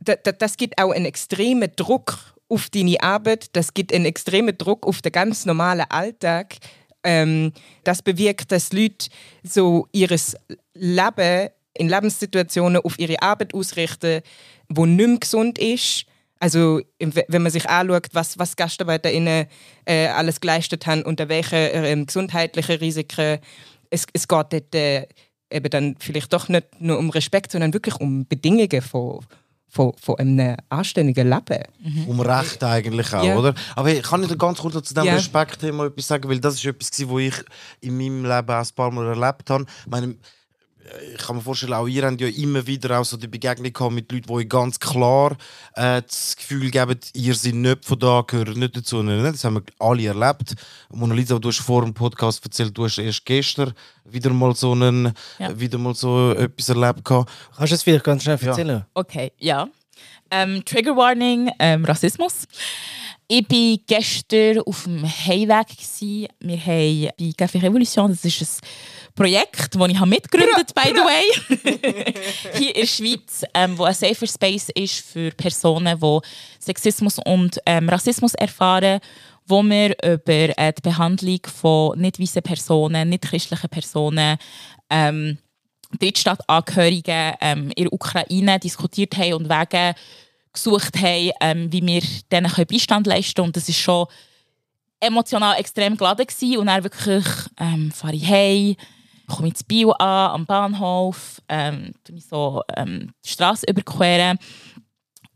das gibt auch einen extremen Druck auf deine Arbeit, das gibt einen extremen Druck auf den ganz normalen Alltag. Ähm, das bewirkt, dass Leute so ihres Leben in Lebenssituationen auf ihre Arbeit ausrichten, wo nicht mehr gesund ist. Also wenn man sich anschaut, was, was GastarbeiterInnen äh, alles geleistet haben, unter welchen äh, gesundheitlichen Risiken, es, es geht dort äh, eben dann vielleicht doch nicht nur um Respekt, sondern wirklich um Bedingungen von, von, von einem anständigen Leben. Um Recht eigentlich auch, Ja. oder? Aber hey, kann ich dir ganz kurz zu diesem Ja. Respektthema etwas sagen? Weil das ist etwas, wo ich in meinem Leben auch ein paar Mal erlebt habe. Ich, meine, ich kann mir vorstellen, auch ihr habt ja immer wieder auch so die Begegnung gehabt mit Leuten, die euch ganz klar äh, das Gefühl geben, ihr seid nicht von da, gehört nicht dazu. Nein, Das haben wir alle erlebt. Mona Lisa, du hast vor dem Podcast erzählt, du hast erst gestern wieder mal so, einen, Ja. wieder mal so etwas erlebt gehabt. Kannst du es vielleicht ganz schnell erzählen? Okay, ja. Ähm, Trigger Warning, ähm, Rassismus. Ich war gestern auf dem Heimweg. gewesen. Wir haben bei Café Revolution, das ist ein Projekt, das ich habe mitgegründet by the way. Hier in der Schweiz, ähm, wo ein safer Space ist für Personen, die Sexismus und ähm, Rassismus erfahren, wo wir über äh, die Behandlung von nicht weißen Personen, nicht christlichen Personen, ähm, Drittstaatangehörigen ähm, in der Ukraine diskutiert haben und Wege gesucht haben, ähm, wie wir denen Beistand leisten können. Und das ist schon emotional extrem geladen gewesen. und dann wirklich ähm, fahre ich heim, komme ins Bio an, am Bahnhof, ähm, so ähm, die Straße überqueren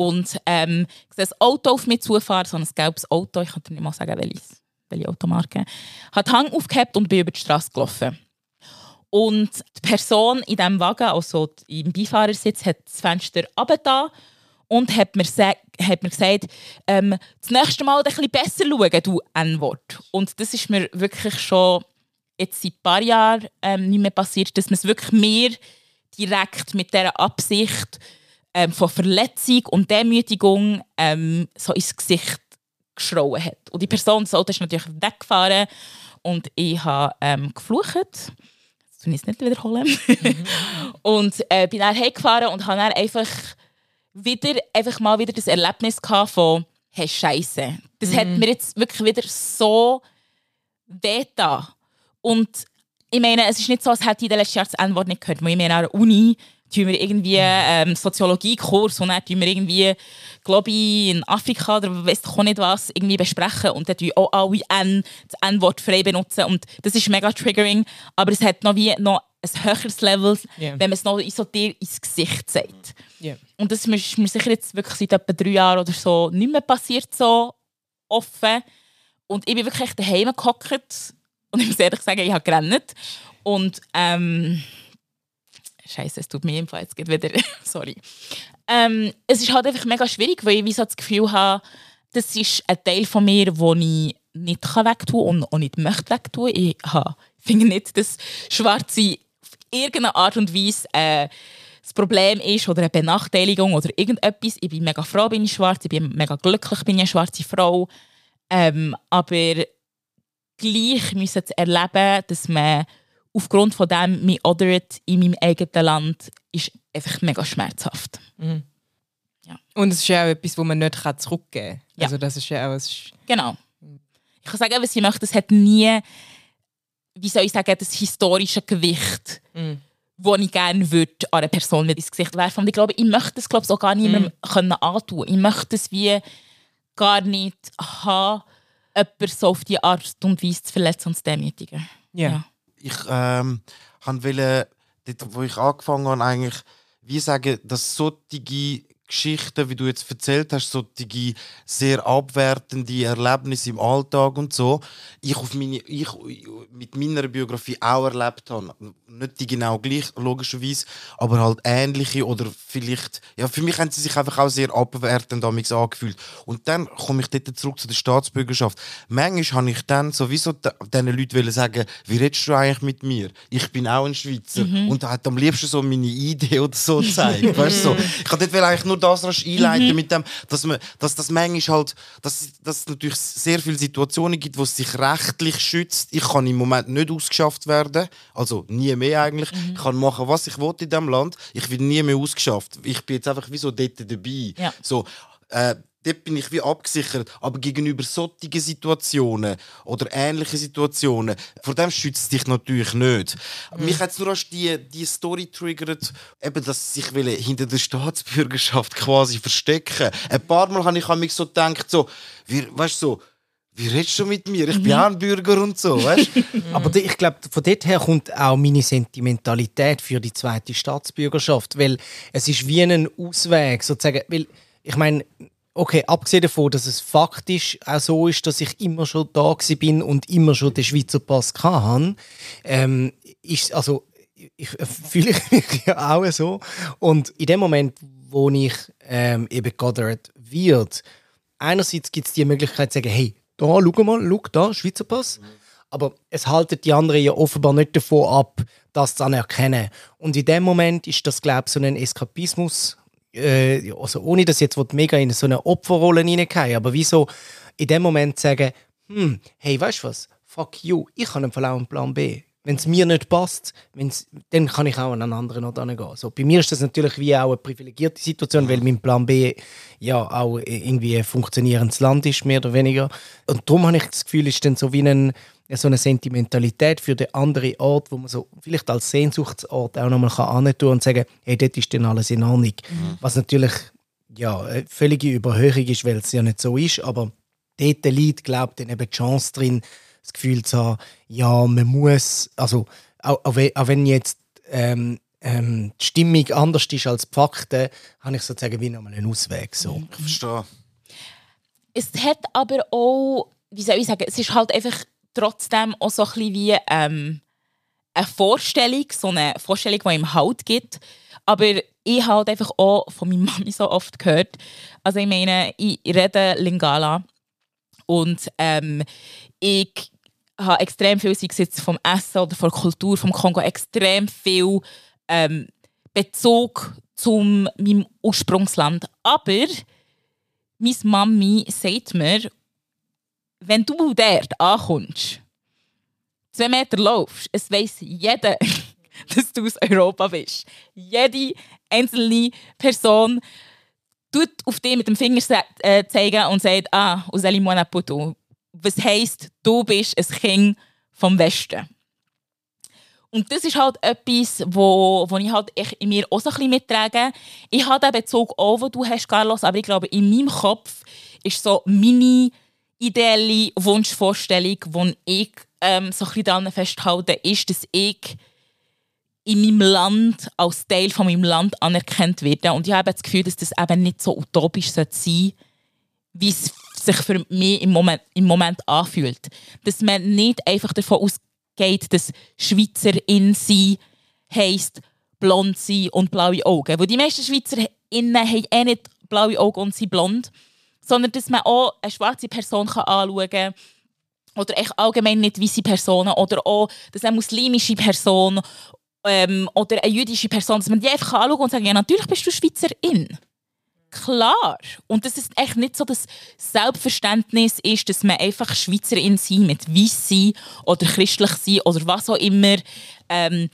und ähm, ich sehe ein Auto auf mich zufahren, so ein gelbes Auto, ich kann nicht mal sagen, welches, welche Automarke, hat den Hang aufgehabt und bin über die Straße gelaufen. Und die Person in diesem Wagen, also im Beifahrersitz, hat das Fenster runtergetan und hat mir, hat mir gesagt, ähm, das nächste Mal ein bisschen besser schauen, du N-Wort. Und das ist mir wirklich schon jetzt seit ein paar Jahren ähm, nicht mehr passiert, dass man es wirklich mehr direkt mit dieser Absicht ähm, von Verletzung und Demütigung ähm, so ins Gesicht geschrauen hat. Und die Person, das Auto ist natürlich weggefahren und ich habe ähm, geflucht. Das tue ich nicht wiederholen. und äh, bin dann heimgefahren und habe dann einfach wieder, einfach mal wieder das Erlebnis gehabt von «Hey, Scheiße». Das hat mir jetzt wirklich wieder so wehgetan. Und ich meine, es ist nicht so, als hätte ich den letzten Jahren das N-Wort nicht gehört. Weil ich meine, an der Uni tun wir irgendwie ähm, Soziologiekurs und dann tun wir irgendwie, glaube ich, in Afrika oder doch auch nicht was, irgendwie besprechen und dann tun auch alle N, das N-Wort frei benutzen und das ist mega triggering, aber es hat noch wie noch ein höheres Level, Ja. wenn man es noch so dir ins Gesicht sagt. Ja. Und das ist mir sicher jetzt wirklich seit etwa drei Jahren oder so nicht mehr passiert, so offen. Und ich bin wirklich echt daheim gehockt und ich muss ehrlich sagen, ich habe gerannt. Und ähm, Scheiße, es tut mir jedenfalls jetzt gerade wieder. Sorry. Ähm, es ist halt einfach mega schwierig, weil ich wie so das Gefühl habe, das ist ein Teil von mir, den ich nicht kann wegtun und auch nicht möchte wegtun. Ich habe- finde nicht, dass Schwarze auf irgendeine Art und Weise äh, das Problem ist oder eine Benachteiligung oder irgendetwas. Ich bin mega froh, bin ich schwarz, ich bin mega glücklich, bin ich eine schwarze Frau. Ähm, aber gleich müssen zu erleben, dass man aufgrund von dem mich odert in meinem eigenen Land, ist einfach mega schmerzhaft. Und es ist ja auch etwas, wo man nicht zurückgeben kann. Ja. Also das ist ja auch... Genau. Ich kann sagen, was ich möchte, es hat nie, wie soll ich sagen, das historische Gewicht, wo ich gerne würde an einer Person mit ins Gesicht werfen. Und ich glaube, ich möchte es glaube ich, auch gar niemandem können antun. Ich möchte es wie gar nicht haben, jemanden so auf die Art und Weise zu verletzen und zu demütigen. ja. ich ähm, wollte, dort, wo ich angefangen habe, eigentlich, wie sagen, dass solche Geschichten, wie du jetzt erzählt hast, solche sehr abwertende Erlebnisse im Alltag und so, ich, auf meine, ich mit meiner Biografie auch erlebt habe. Nicht die genau gleich, logischerweise, aber halt ähnliche oder vielleicht, ja, für mich haben sie sich einfach auch sehr abwertend damals angefühlt. Und dann komme ich dort zurück zu der Staatsbürgerschaft. Manchmal habe ich dann sowieso diesen Leuten sagen, wie redest du eigentlich mit mir? Ich bin auch ein Schweizer. Und hat am liebsten so meine Idee oder so gezeigt. weißt du, so. Ich wollte dort eigentlich nur das rasch einleiten mit dem, dass, man, dass das manchmal halt, dass, dass es natürlich sehr viele Situationen gibt, wo es sich rechtlich schützt. Ich kann im Moment nicht ausgeschafft werden, also nie mehr eigentlich. Ich kann machen, was ich will in diesem Land. Ich werde nie mehr ausgeschafft. Ich bin jetzt einfach wie so dort dabei. Ja. So, äh, dort bin ich wie abgesichert. Aber gegenüber solchen Situationen oder ähnlichen Situationen, vor dem schützt dich natürlich nicht. Mich hat nur erst die, die Story triggert, eben, dass sie sich hinter der Staatsbürgerschaft quasi verstecken. Ein paar Mal habe ich an mich so gedacht, so, wie, weißt du, so, wie redest du mit mir? Ich bin auch ein Bürger und so, weißt Aber ich glaube, von dort her kommt auch meine Sentimentalität für die zweite Staatsbürgerschaft, weil es ist wie ein Ausweg sozusagen, weil ich meine, okay, abgesehen davon, dass es faktisch auch so ist, dass ich immer schon da bin und immer schon den Schweizer Pass hatte, ähm, ist also ich, äh, fühle ich mich ja auch so und in dem Moment, wo ich ähm, eben geordert wird, einerseits gibt es die Möglichkeit zu sagen, hey, da, schau mal, schau da, Schweizer Pass. Aber es halten die anderen ja offenbar nicht davon ab, das zu anerkennen. Und in dem Moment ist das, glaube ich, so ein Eskapismus, äh, also ohne dass jetzt mega in so eine Opferrolle hineingehen, aber wieso in dem Moment sagen, hm, hey, weißt du was, fuck you, ich habe einen einen Plan B wenn es mir nicht passt, wenn's, dann kann ich auch an einen anderen Ort gehen. So, bei mir ist das natürlich wie auch eine privilegierte Situation, weil mein Plan B ja auch irgendwie ein funktionierendes Land ist, mehr oder weniger. Und darum habe ich das Gefühl, ist dann so wie ein, so eine Sentimentalität für den anderen Ort, wo man so vielleicht als Sehnsuchtsort auch nochmal kann tun und sagen, hey, dort ist dann alles in Ordnung. Mhm. Was natürlich ja, eine völlige Überhöhung ist, weil es ja nicht so ist, aber dort liegt, glaube ich, dann eben die Chance drin, das Gefühl zu haben, ja, man muss, also auch, auch wenn jetzt ähm, ähm, die Stimmung anders ist als die Fakten, habe ich sozusagen wie nochmal einen Ausweg. So. Ich verstehe. Es hat aber auch, wie soll ich sagen, es ist halt einfach trotzdem auch so ein bisschen wie ähm, eine Vorstellung, so eine Vorstellung, die ihm Halt gibt. Aber ich habe halt einfach auch von meiner Mami so oft gehört, also ich meine, ich rede Lingala und ähm, ich habe extrem viel, sei es jetzt vom Essen oder von der Kultur vom Kongo, extrem viel ähm, Bezug zu meinem Ursprungsland. Aber meine Mami sagt mir, wenn du dort ankommst, zwei Meter laufst, es weiß jeder, dass du aus Europa bist. Jede einzelne Person tut auf dich mit dem Finger äh, zeigen und sagt, ah, aus Elimona Puto was heisst, du bist ein Kind vom Westen. Und das ist halt etwas, wo, wo ich halt in mir auch so ein bisschen mittrage. Ich habe den Bezug auch, den du hast, Carlos, aber ich glaube, in meinem Kopf ist so meine ideelle Wunschvorstellung, die ich ähm, so ein bisschen daran festhalte, ist, dass ich in meinem Land als Teil von meinem Land anerkannt werde. Und ich habe das Gefühl, dass das eben nicht so utopisch sein sollte, wie es sich für mich im Moment, im Moment anfühlt. Dass man nicht einfach davon ausgeht, dass Schweizerin sein heisst blond sein und blaue Augen. Weil die meisten Schweizerinnen haben eh nicht blaue Augen und sind blond, sondern dass man auch eine schwarze Person kann anschauen kann oder echt allgemein nicht weiße Personen oder auch dass eine muslimische Person ähm, oder eine jüdische Person, dass man die einfach anschauen kann und sagen, ja natürlich bist du Schweizerin klar. Und das ist echt nicht so das Selbstverständnis ist, dass man einfach Schweizerin sein mit Weiss sein oder christlich sein oder was auch immer ähm,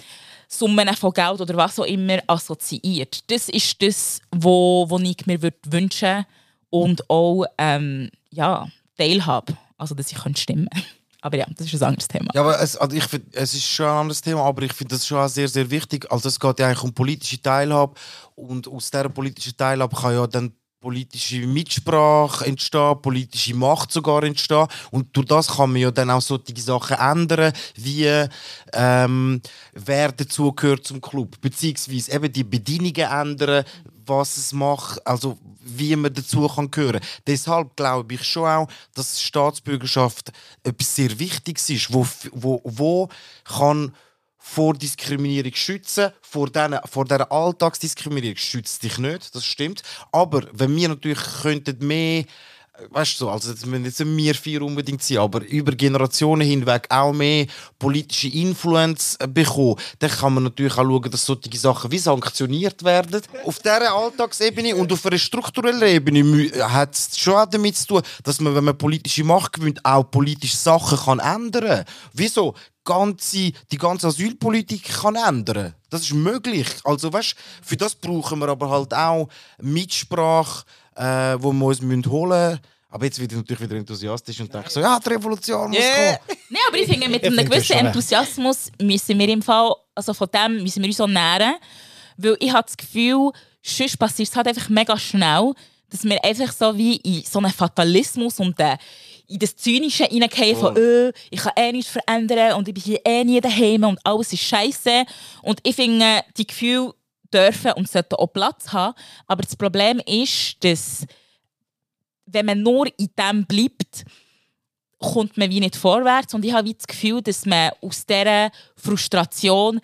Summen von Geld oder was auch immer assoziiert. Das ist das, wo ich mir wünschen und auch ähm, ja, Teilhabe, also dass ich stimmen könnte. Aber ja, das ist ein anderes Thema. Ja, aber es, also ich find, es ist schon ein anderes Thema, aber ich finde das schon sehr, sehr wichtig. Also es geht ja eigentlich um politische Teilhabe und aus dieser politischen Teilhabe kann ja dann politische Mitsprache entstehen, politische Macht sogar entstehen. Und durch das kann man ja dann auch solche Sachen ändern, wie ähm, wer dazugehört zum Club, beziehungsweise eben die Bedingungen ändern, was es macht, also wie man dazu kann gehören. Deshalb glaube ich schon auch, dass Staatsbürgerschaft etwas sehr Wichtiges ist, wo, wo, wo kann vor Diskriminierung schützen, vor dieser, vor dieser Alltagsdiskriminierung schützt dich nicht, das stimmt. Aber wenn wir natürlich könnten mehr weißt du, also jetzt müssen jetzt wir vier unbedingt sein, aber über Generationen hinweg auch mehr politische Influence bekommen, dann kann man natürlich auch schauen, dass solche Sachen wie sanktioniert werden. Auf dieser Alltagsebene und auf einer strukturellen Ebene hat es schon auch damit zu tun, dass man, wenn man politische Macht gewinnt, auch politische Sachen kann ändern kann. Wieso? Ganze, die ganze Asylpolitik kann ändern. Das ist möglich. Also weißt, für das brauchen wir aber halt auch Mitsprache, äh, wo wir uns holen müssen. Aber jetzt werde ich natürlich wieder enthusiastisch und denke so, ja, die Revolution muss yeah. kommen. Nein, aber ich finde, mit einem gewissen Enthusiasmus müssen wir im Fall, also von dem müssen wir uns so nähren. Weil ich habe das Gefühl, sonst passiert es halt einfach mega schnell, dass wir einfach so wie in so einen Fatalismus und in das Zynische hineingehen von äh, ich kann eh nichts verändern und ich bin hier eh nie daheim und alles ist scheiße. Und ich finde, die Gefühle dürfen und sollten auch Platz haben. Aber das Problem ist, dass wenn man nur in dem bleibt, kommt man wie nicht vorwärts. Und ich habe wie das Gefühl, dass man aus dieser Frustration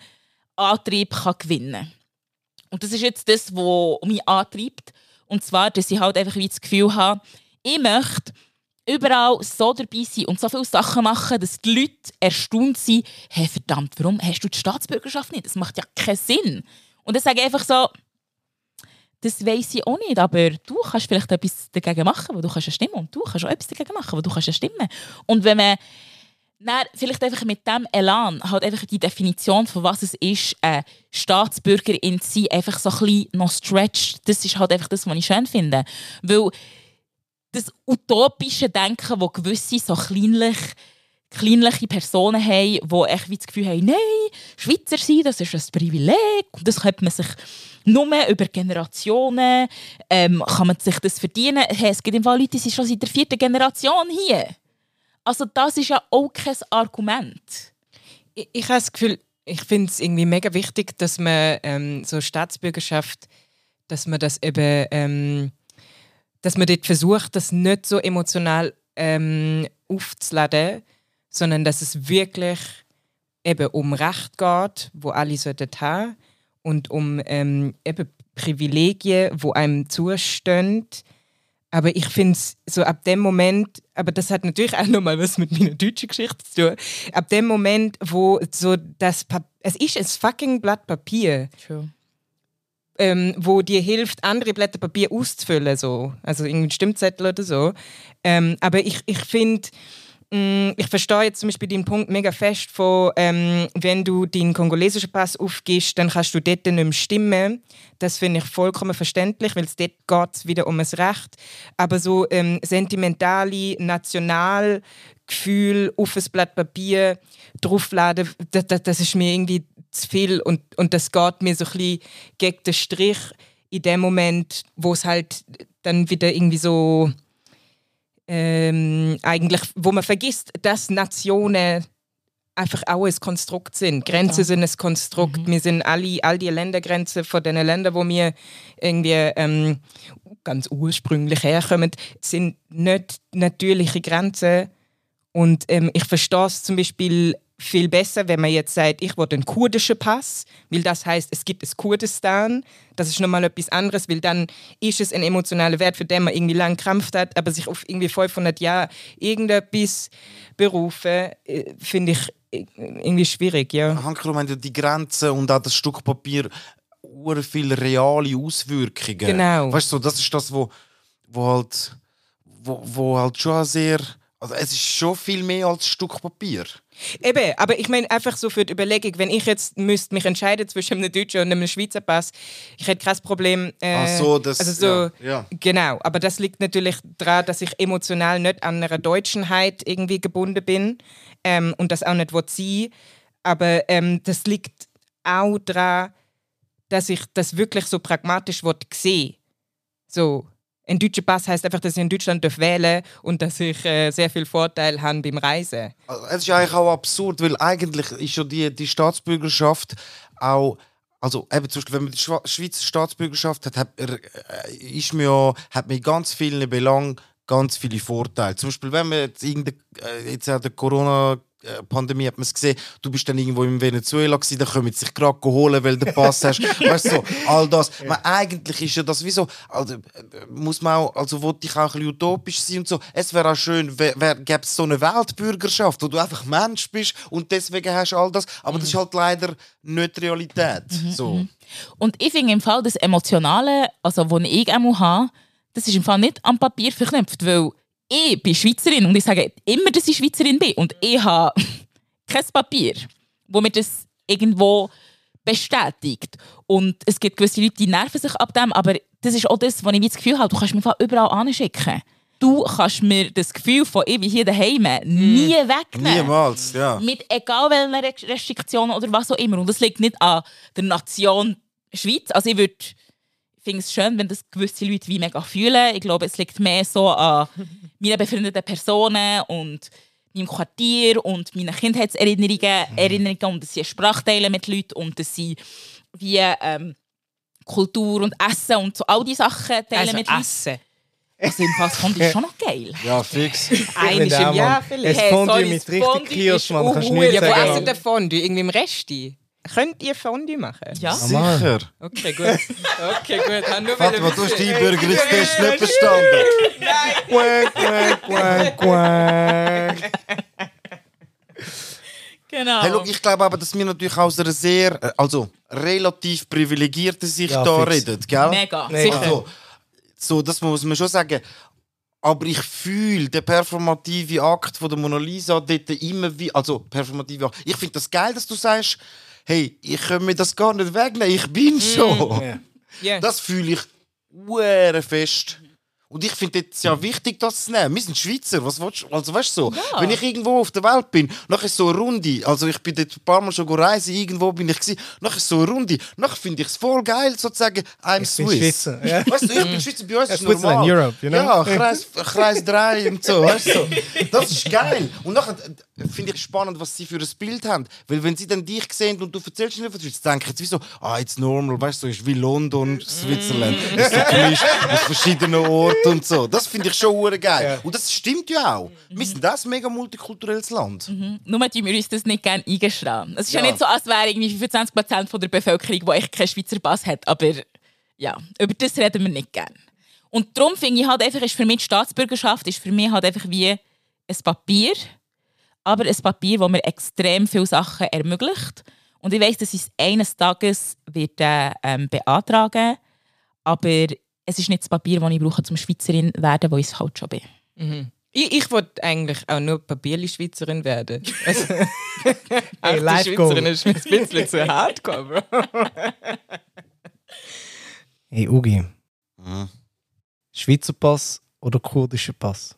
Antrieb kann gewinnen kann. Und das ist jetzt das, was mich antreibt. Und zwar, dass ich halt einfach wie das Gefühl habe, ich möchte überall so dabei sein und so viele Sachen machen, dass die Leute erstaunt sind, hey verdammt, warum hast du die Staatsbürgerschaft nicht? Das macht ja keinen Sinn. Und dann sage ich einfach so, das weiß ich auch nicht, aber du kannst vielleicht etwas dagegen machen, wo du kannst ja stimmen und du kannst auch etwas dagegen machen, wo du kannst ja stimmen. Und wenn man dann vielleicht einfach mit dem Elan halt einfach die Definition von was es ist, eine Staatsbürgerin zu sein, einfach so ein bisschen noch stretched, das ist halt einfach das, was ich schön finde. Weil das utopische Denken, wo gewisse so kleinlich kleinliche Personen haben, die echt wie das Gefühl haben, nein, Schweizer sein, das ist ein Privileg das könnte man sich nur über Generationen ähm, kann man sich das verdienen. Hey, es gibt im Fall Leute, die sind schon seit der vierten Generation hier. Also das ist ja auch kein Argument. Ich, ich habe das Gefühl, ich finde es irgendwie mega wichtig, dass man ähm, so Staatsbürgerschaft, dass man das eben, ähm, dass man dort versucht, das nicht so emotional ähm, aufzuladen, sondern dass es wirklich eben um Recht geht, wo alle sollten haben und um ähm, eben Privilegien, wo einem zustehen. Aber ich finde es so ab dem Moment, aber das hat natürlich auch nochmal was mit meiner deutschen Geschichte zu tun, ab dem Moment, wo so das, pa es ist ein fucking Blatt Papier. True. Ähm, wo dir hilft, andere Blätter Papier auszufüllen, so. also irgendwie Stimmzettel oder so. Ähm, aber ich, ich finde, ich verstehe jetzt zum Beispiel den Punkt mega fest von, ähm, wenn du deinen kongolesischen Pass aufgibst, dann kannst du dort nicht mehr stimmen. Das finde ich vollkommen verständlich, weil es dort geht wieder um das Recht. Aber so ähm, sentimentale Nationalgefühl auf ein Blatt Papier draufladen, das, das, das, ist mir irgendwie zu viel und, und das geht mir so ein bisschen gegen den Strich in dem Moment, wo es halt dann wieder irgendwie so ähm, eigentlich, wo man vergisst, dass Nationen einfach auch ein Konstrukt sind. Grenzen ja. sind ein Konstrukt. Mhm. Wir sind alle, all die Ländergrenzen von den Ländern, wo wir irgendwie ähm, ganz ursprünglich herkommen, sind nicht natürliche Grenzen. Und ähm, ich verstehe es zum Beispiel viel besser, wenn man jetzt sagt, ich will einen kurdischen Pass, weil das heißt, es gibt es Kurdistan. Das ist nochmal etwas anderes, weil dann ist es ein emotionaler Wert, für den man irgendwie lang gekämpft hat, aber sich auf irgendwie 500 Jahre irgendetwas berufen, äh, finde ich äh, irgendwie schwierig, ja. Hanke, wenn du die Grenzen und auch das Stück Papier viele reale Auswirkungen. Genau. Weißt du, das ist das, wo, wo halt, wo, wo halt schon sehr also es ist schon viel mehr als ein Stück Papier. Eben, aber ich meine einfach so für die Überlegung, wenn ich jetzt müsste mich entscheiden zwischen einem deutschen und einem Schweizer Pass, ich hätte kein Problem. Äh, Ach so, das also so, ja, ja. Genau, aber das liegt natürlich daran, dass ich emotional nicht an einer Deutschenheit irgendwie gebunden bin ähm, und das auch nicht sein Aber ähm, das liegt auch daran, dass ich das wirklich so pragmatisch sehe. So, ein deutscher Pass heißt einfach, dass ich in Deutschland wählen und dass ich äh, sehr viel Vorteil habe beim Reisen. Also, es ist eigentlich auch absurd, weil eigentlich ist ja die, die Staatsbürgerschaft auch also eben zum Beispiel, wenn man die Schweizer Staatsbürgerschaft hat, hat, er, äh, ist man ja, hat man in ganz vielen Belangen ganz viele Vorteile. Zum Beispiel, wenn man jetzt, äh, jetzt hat der Corona äh, Pandemie hat man es gesehen, du bist dann irgendwo in Venezuela gewesen, dann können sie sich gerade holen, weil du den Pass hast. weißt du, so, all das. Ja. Man, eigentlich ist ja das wie so, also, muss man auch, also wollte ich auch ein bisschen utopisch sein und so. Es wäre auch schön, gäbe es so eine Weltbürgerschaft, wo du einfach Mensch bist und deswegen hast du all das. Aber mhm. das ist halt leider nicht Realität. Mhm, so. Mhm. Und ich finde im Fall das Emotionale, also was ich auch habe, das ist im Fall nicht am Papier verknüpft, weil ich bin Schweizerin und ich sage immer, dass ich Schweizerin bin und ich habe kein Papier, wo mir das irgendwo bestätigt. Und es gibt gewisse Leute, die nerven sich ab dem, aber das ist auch das, was ich das Gefühl habe, du kannst mich überall anschicken. Du kannst mir das Gefühl von ich bin hier daheim nie hm. wegnehmen. Niemals, ja. Mit egal welchen Restriktionen oder was auch immer. Und das liegt nicht an der Nation Schweiz. Also ich würde finde es schön, wenn das gewisse Leute wie mega fühlen. Ich glaube, es liegt mehr so an meinen befreundeten Personen und meinem Quartier und meinen Kindheitserinnerungen Erinnerungen und dass sie Sprache teilen mit Leuten und dass sie wie ähm, Kultur und Essen und so all die Sachen teilen Also mit Leuten. Essen. Also im Fass fand ich schon noch geil. Ja, fix. Auch, im Jahr vielleicht. Es Fondue sorry, mit richtig Fondue Kirsch, ist Mann. Kannst du nicht Ja, wo sagen. essen der Fondue? Irgendwie im Resti? Könnt ihr Fondue machen? Ja. Sicher. Okay, gut. Okay, gut. Nur Fatima, wollen du hast wissen. den Einbürgerungstest nicht bestanden. Quack, quack, quack, quack. Genau. Hey, look, ich glaube aber, dass wir natürlich aus einer sehr, äh, also relativ privilegierten Sicht Ja, da fix. reden, gell? Mega. Nee. Sicher. Also, so, das muss man schon sagen. Aber ich fühle den performativen Akt von der Mona Lisa dort immer wie, also performative Akt. Ich finde das geil, dass du sagst, hey, ich kann mir das gar nicht wegnehmen, ich bin schon. Ja. Ja. Das fühle ich sehr fest. Und ich finde es ja wichtig, das zu nehmen. Wir sind Schweizer, was willst du? Also weißt du so, Ja. wenn ich irgendwo auf der Welt bin, nachher ist so eine Runde, also ich bin dort ein paar Mal schon reisen, irgendwo bin ich gewesen, nachher ist so eine Runde, nachher finde ich es voll geil, sozusagen, I'm Ich bin Swiss. Schweizer, ja. Weißt du, ich bin Schweizer, bei uns ist Switzerland, normal. Europe, you know? Ja, Kreis, Kreis 3 und so, weißt du. so. Das ist geil. Und nachher finde ich spannend, was sie für ein Bild haben. Weil wenn sie dann dich sehen und du erzählst ihnen Schweiz, denken sie wie so, ah, it's normal, weißt du, so ist wie London, Switzerland. Ist so gemischt aus verschiedenen Orten und so. Das finde ich schon geil. Ja. Und das stimmt ja auch. Wir sind das mega multikulturelles Land. Nur tun wir uns das nicht gerne eingestehen. Es ist ja. Ja. nicht so, als wäre irgendwie 25% von der Bevölkerung, die echt keinen Schweizer Pass hat. Aber ja, über das reden wir nicht gerne. Und darum finde ich halt einfach, ist für mich die Staatsbürgerschaft ist für mich halt einfach wie ein Papier. Aber ein Papier, das mir extrem viele Sachen ermöglicht. Und ich weiß, dass ich es eines Tages wird, äh, ähm, beantragen Aber es ist nicht das Papier, das ich brauche, zum Schweizerin werden, wo ich es halt schon bin. Ich, ich wollte eigentlich auch nur Papierli-Schweizerin werden. Also, Hey, goal. Schweizerin ist mir ein bisschen zu hardcore, Bro. Hey, Ugi. Mhm. Schweizer Pass oder kurdischer Pass?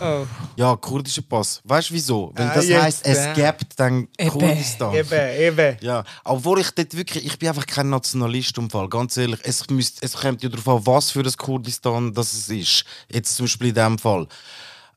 Oh. Ja, kurdischer Pass. Weißt du wieso? Weil Ah, das heisst, es äh. gibt dann Eben. Kurdistan. eben. Ja, obwohl ich dort wirklich, ich bin einfach kein Nationalist im Fall, ganz ehrlich. Es, müsst, es kommt ja darauf an, was für ein Kurdistan das es ist. Jetzt zum Beispiel in diesem Fall.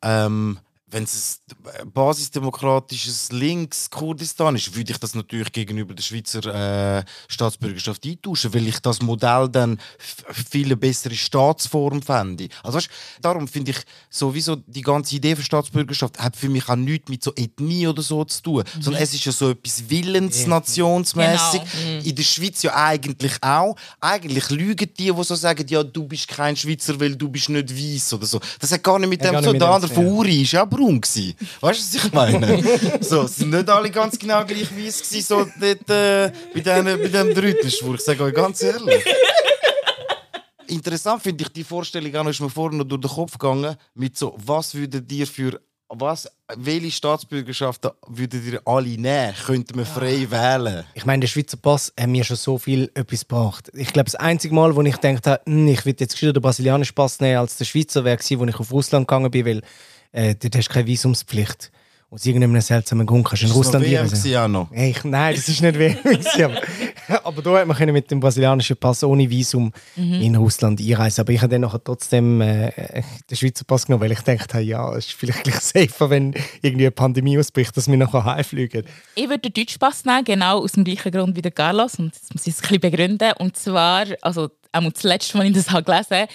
Ähm, wenn es ein basisdemokratisches Links-Kurdistan ist, würde ich das natürlich gegenüber der Schweizer äh, Staatsbürgerschaft eintauschen, weil ich das Modell dann viel bessere Staatsform fände. Also weißt, darum finde ich sowieso die ganze Idee von Staatsbürgerschaft hat für mich auch nichts mit so Ethnie oder so zu tun, sondern es ist ja so etwas willensnationsmäßig. Genau. In der Schweiz ja eigentlich auch. Eigentlich lügen die, die so sagen, ja, du bist kein Schweizer, weil du bist nicht weiß oder so. Das hat gar nicht mit Ja, dem zu tun. Der andere von. Uri ist ja braun gewesen. Weißt du, was ich meine? so, es sind nicht alle ganz genau gleich weiß gewesen, so dort, äh, bei, den, bei dem Drütenschwur. Ich sage euch ganz ehrlich. Interessant finde ich die Vorstellung auch ist mir vorhin noch durch den Kopf gegangen, mit so, was würdet ihr für, was, welche Staatsbürgerschaften würdet ihr alle nehmen? Könnten wir frei wählen? Ich meine, der Schweizer Pass hat mir schon so viel etwas gebracht. Ich glaube, das einzige Mal, wo ich gedacht habe, hm, ich würde jetzt gescheiter den brasilianischen Pass nehmen als der Schweizer, wäre gewesen, wo ich auf Russland gegangen bin, weil äh, dort hast du keine Visumspflicht. Aus irgendeinem seltsamen Grund kannst du in Russland WM gewesen auch noch? Hey, ich, nein, das ist nicht wenig. aber, aber da hat man können mit dem brasilianischen Pass ohne Visum in Russland einreisen. Aber ich habe dann nachher trotzdem äh, den Schweizer Pass genommen, weil ich gedacht habe, ja, es ist vielleicht gleich safer, wenn irgendwie eine Pandemie ausbricht, dass wir nachher heimfliegen. Ich würde den Deutschpass nehmen, genau aus dem gleichen Grund wie der Carlos. Und jetzt muss ich es ein bisschen begründen. Und zwar, also auch das letzte, als ich das habe gelesen habe,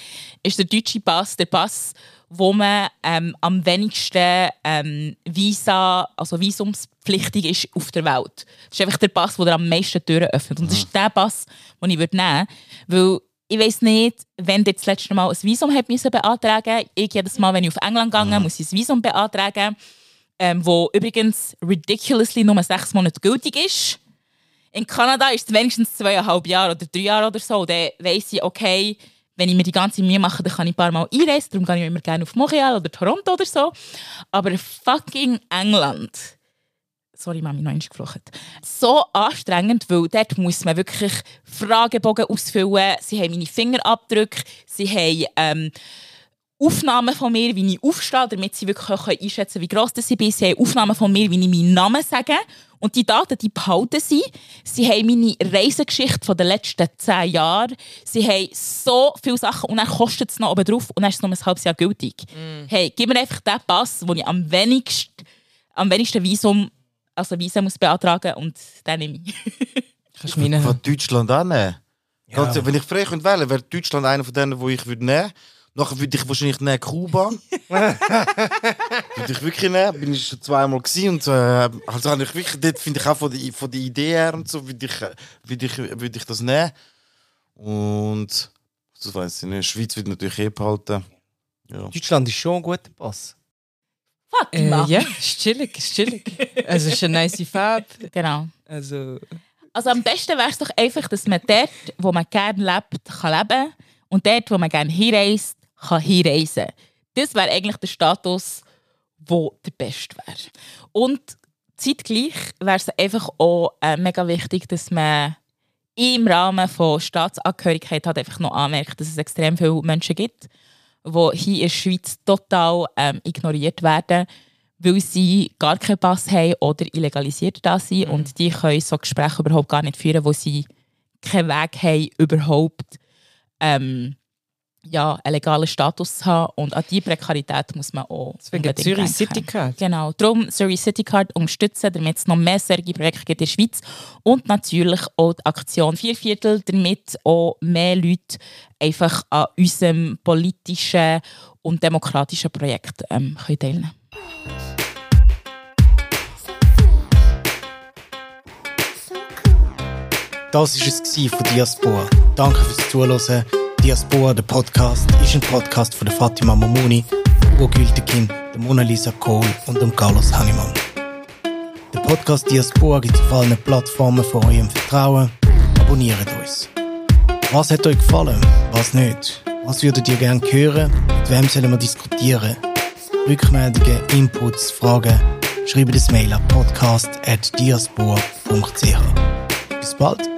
ist der deutsche Pass der Pass, wo man ähm, am wenigsten ähm, Visa, also visumspflichtig ist auf der Welt. Das ist einfach der Pass, der am meisten Türen öffnet. Und das ist der Pass, den ich würde nehmen würde. Weil ich weiß nicht, wenn du das letzte Mal ein Visum hat müssen beantragen Ich jedes Mal, wenn ich auf England gehe, muss ich ein Visum beantragen ähm, wo übrigens ridiculously nur sechs Monate gültig ist. In Kanada ist es wenigstens zweieinhalb Jahre oder drei Jahre oder so. Dann weiss ich, okay, wenn ich mir die ganze Mühe mache, dann kann ich ein paar Mal einreisen. Darum gehe ich immer gerne auf Montreal oder Toronto oder so. Aber fucking England. Sorry, Mami, noch einmal geflucht. So anstrengend, weil dort muss man wirklich Fragebogen ausfüllen. Sie haben meine Fingerabdrücke, sie haben ähm, Aufnahmen von mir, wie ich aufstehe, damit sie wirklich auch einschätzen können, wie gross das ich bin. Sie haben Aufnahmen von mir, wie ich meinen Namen sage. Und die Daten, die behalten sie. Sie haben meine Reisegeschichte von den letzten zehn Jahren. Sie haben so viele Sachen und dann kostet es noch oben drauf und dann ist es noch ein halbes Jahr gültig. Hey, gib mir einfach den Pass, wo ich am wenigsten, am wenigsten Visum, also Visum muss beantragen und den nehme ich. Kannst du meine Von Deutschland auch nehmen. Ja. Ganz, wenn ich frei könnte wählen, wäre Deutschland einer von denen, wo ich würde nehmen. Nachher würde ich wahrscheinlich nehmen Kuba. würde ich wirklich nehmen. Bin ich schon zweimal gewesen und äh, also habe ich wirklich, dort finde ich auch von der, von der Idee her und so, würde ich, äh, würde ich, würde ich das nehmen. Und das weiß ich nicht. Schweiz wird natürlich eh behalten. Ja. Deutschland ist schon ein guter Pass. Äh, Fatima. ja, ist chillig, ist chillig. Also, es ist eine nice Farbe. Genau. Also, Also am besten wäre es doch einfach, dass man dort, wo man gerne lebt, kann leben und dort, wo man gerne hinreist, kann hinreisen. Das wäre eigentlich der Status, wo der beste wäre. Und zeitgleich wäre es einfach auch äh, mega wichtig, dass man im Rahmen von Staatsangehörigkeit halt einfach noch anmerkt, dass es extrem viele Menschen gibt, die hier in der Schweiz total ähm, ignoriert werden, weil sie gar keinen Pass haben oder illegalisiert da sind und die können so Gespräche überhaupt gar nicht führen, wo sie keinen Weg haben, überhaupt ähm, ja, einen legalen Status zu haben und an diese Prekarität muss man auch deswegen Zürich denken. City Card. Genau, darum Surrey City Card unterstützen, damit es noch mehr solche Projekte gibt in der Schweiz und natürlich auch die Aktion Vier Viertel, damit auch mehr Leute einfach an unserem politischen und demokratischen Projekt ähm, können teilnehmen Das war es von Diaspora. Danke fürs Zuhören. Diaspora, der Podcast, ist ein Podcast von der Fatima Momuni, Ugo Gültekin, der Mona Lisa Kohl und dem Carlos Hannemann. Der Podcast Diaspora gibt es auf allen Plattformen von eurem Vertrauen. Abonniert uns. Was hat euch gefallen? Was nicht? Was würdet ihr gerne hören? Mit wem sollen wir diskutieren? Rückmeldungen, Inputs, Fragen? Schreibt das Mail an podcast.diaspora.ch. Bis bald!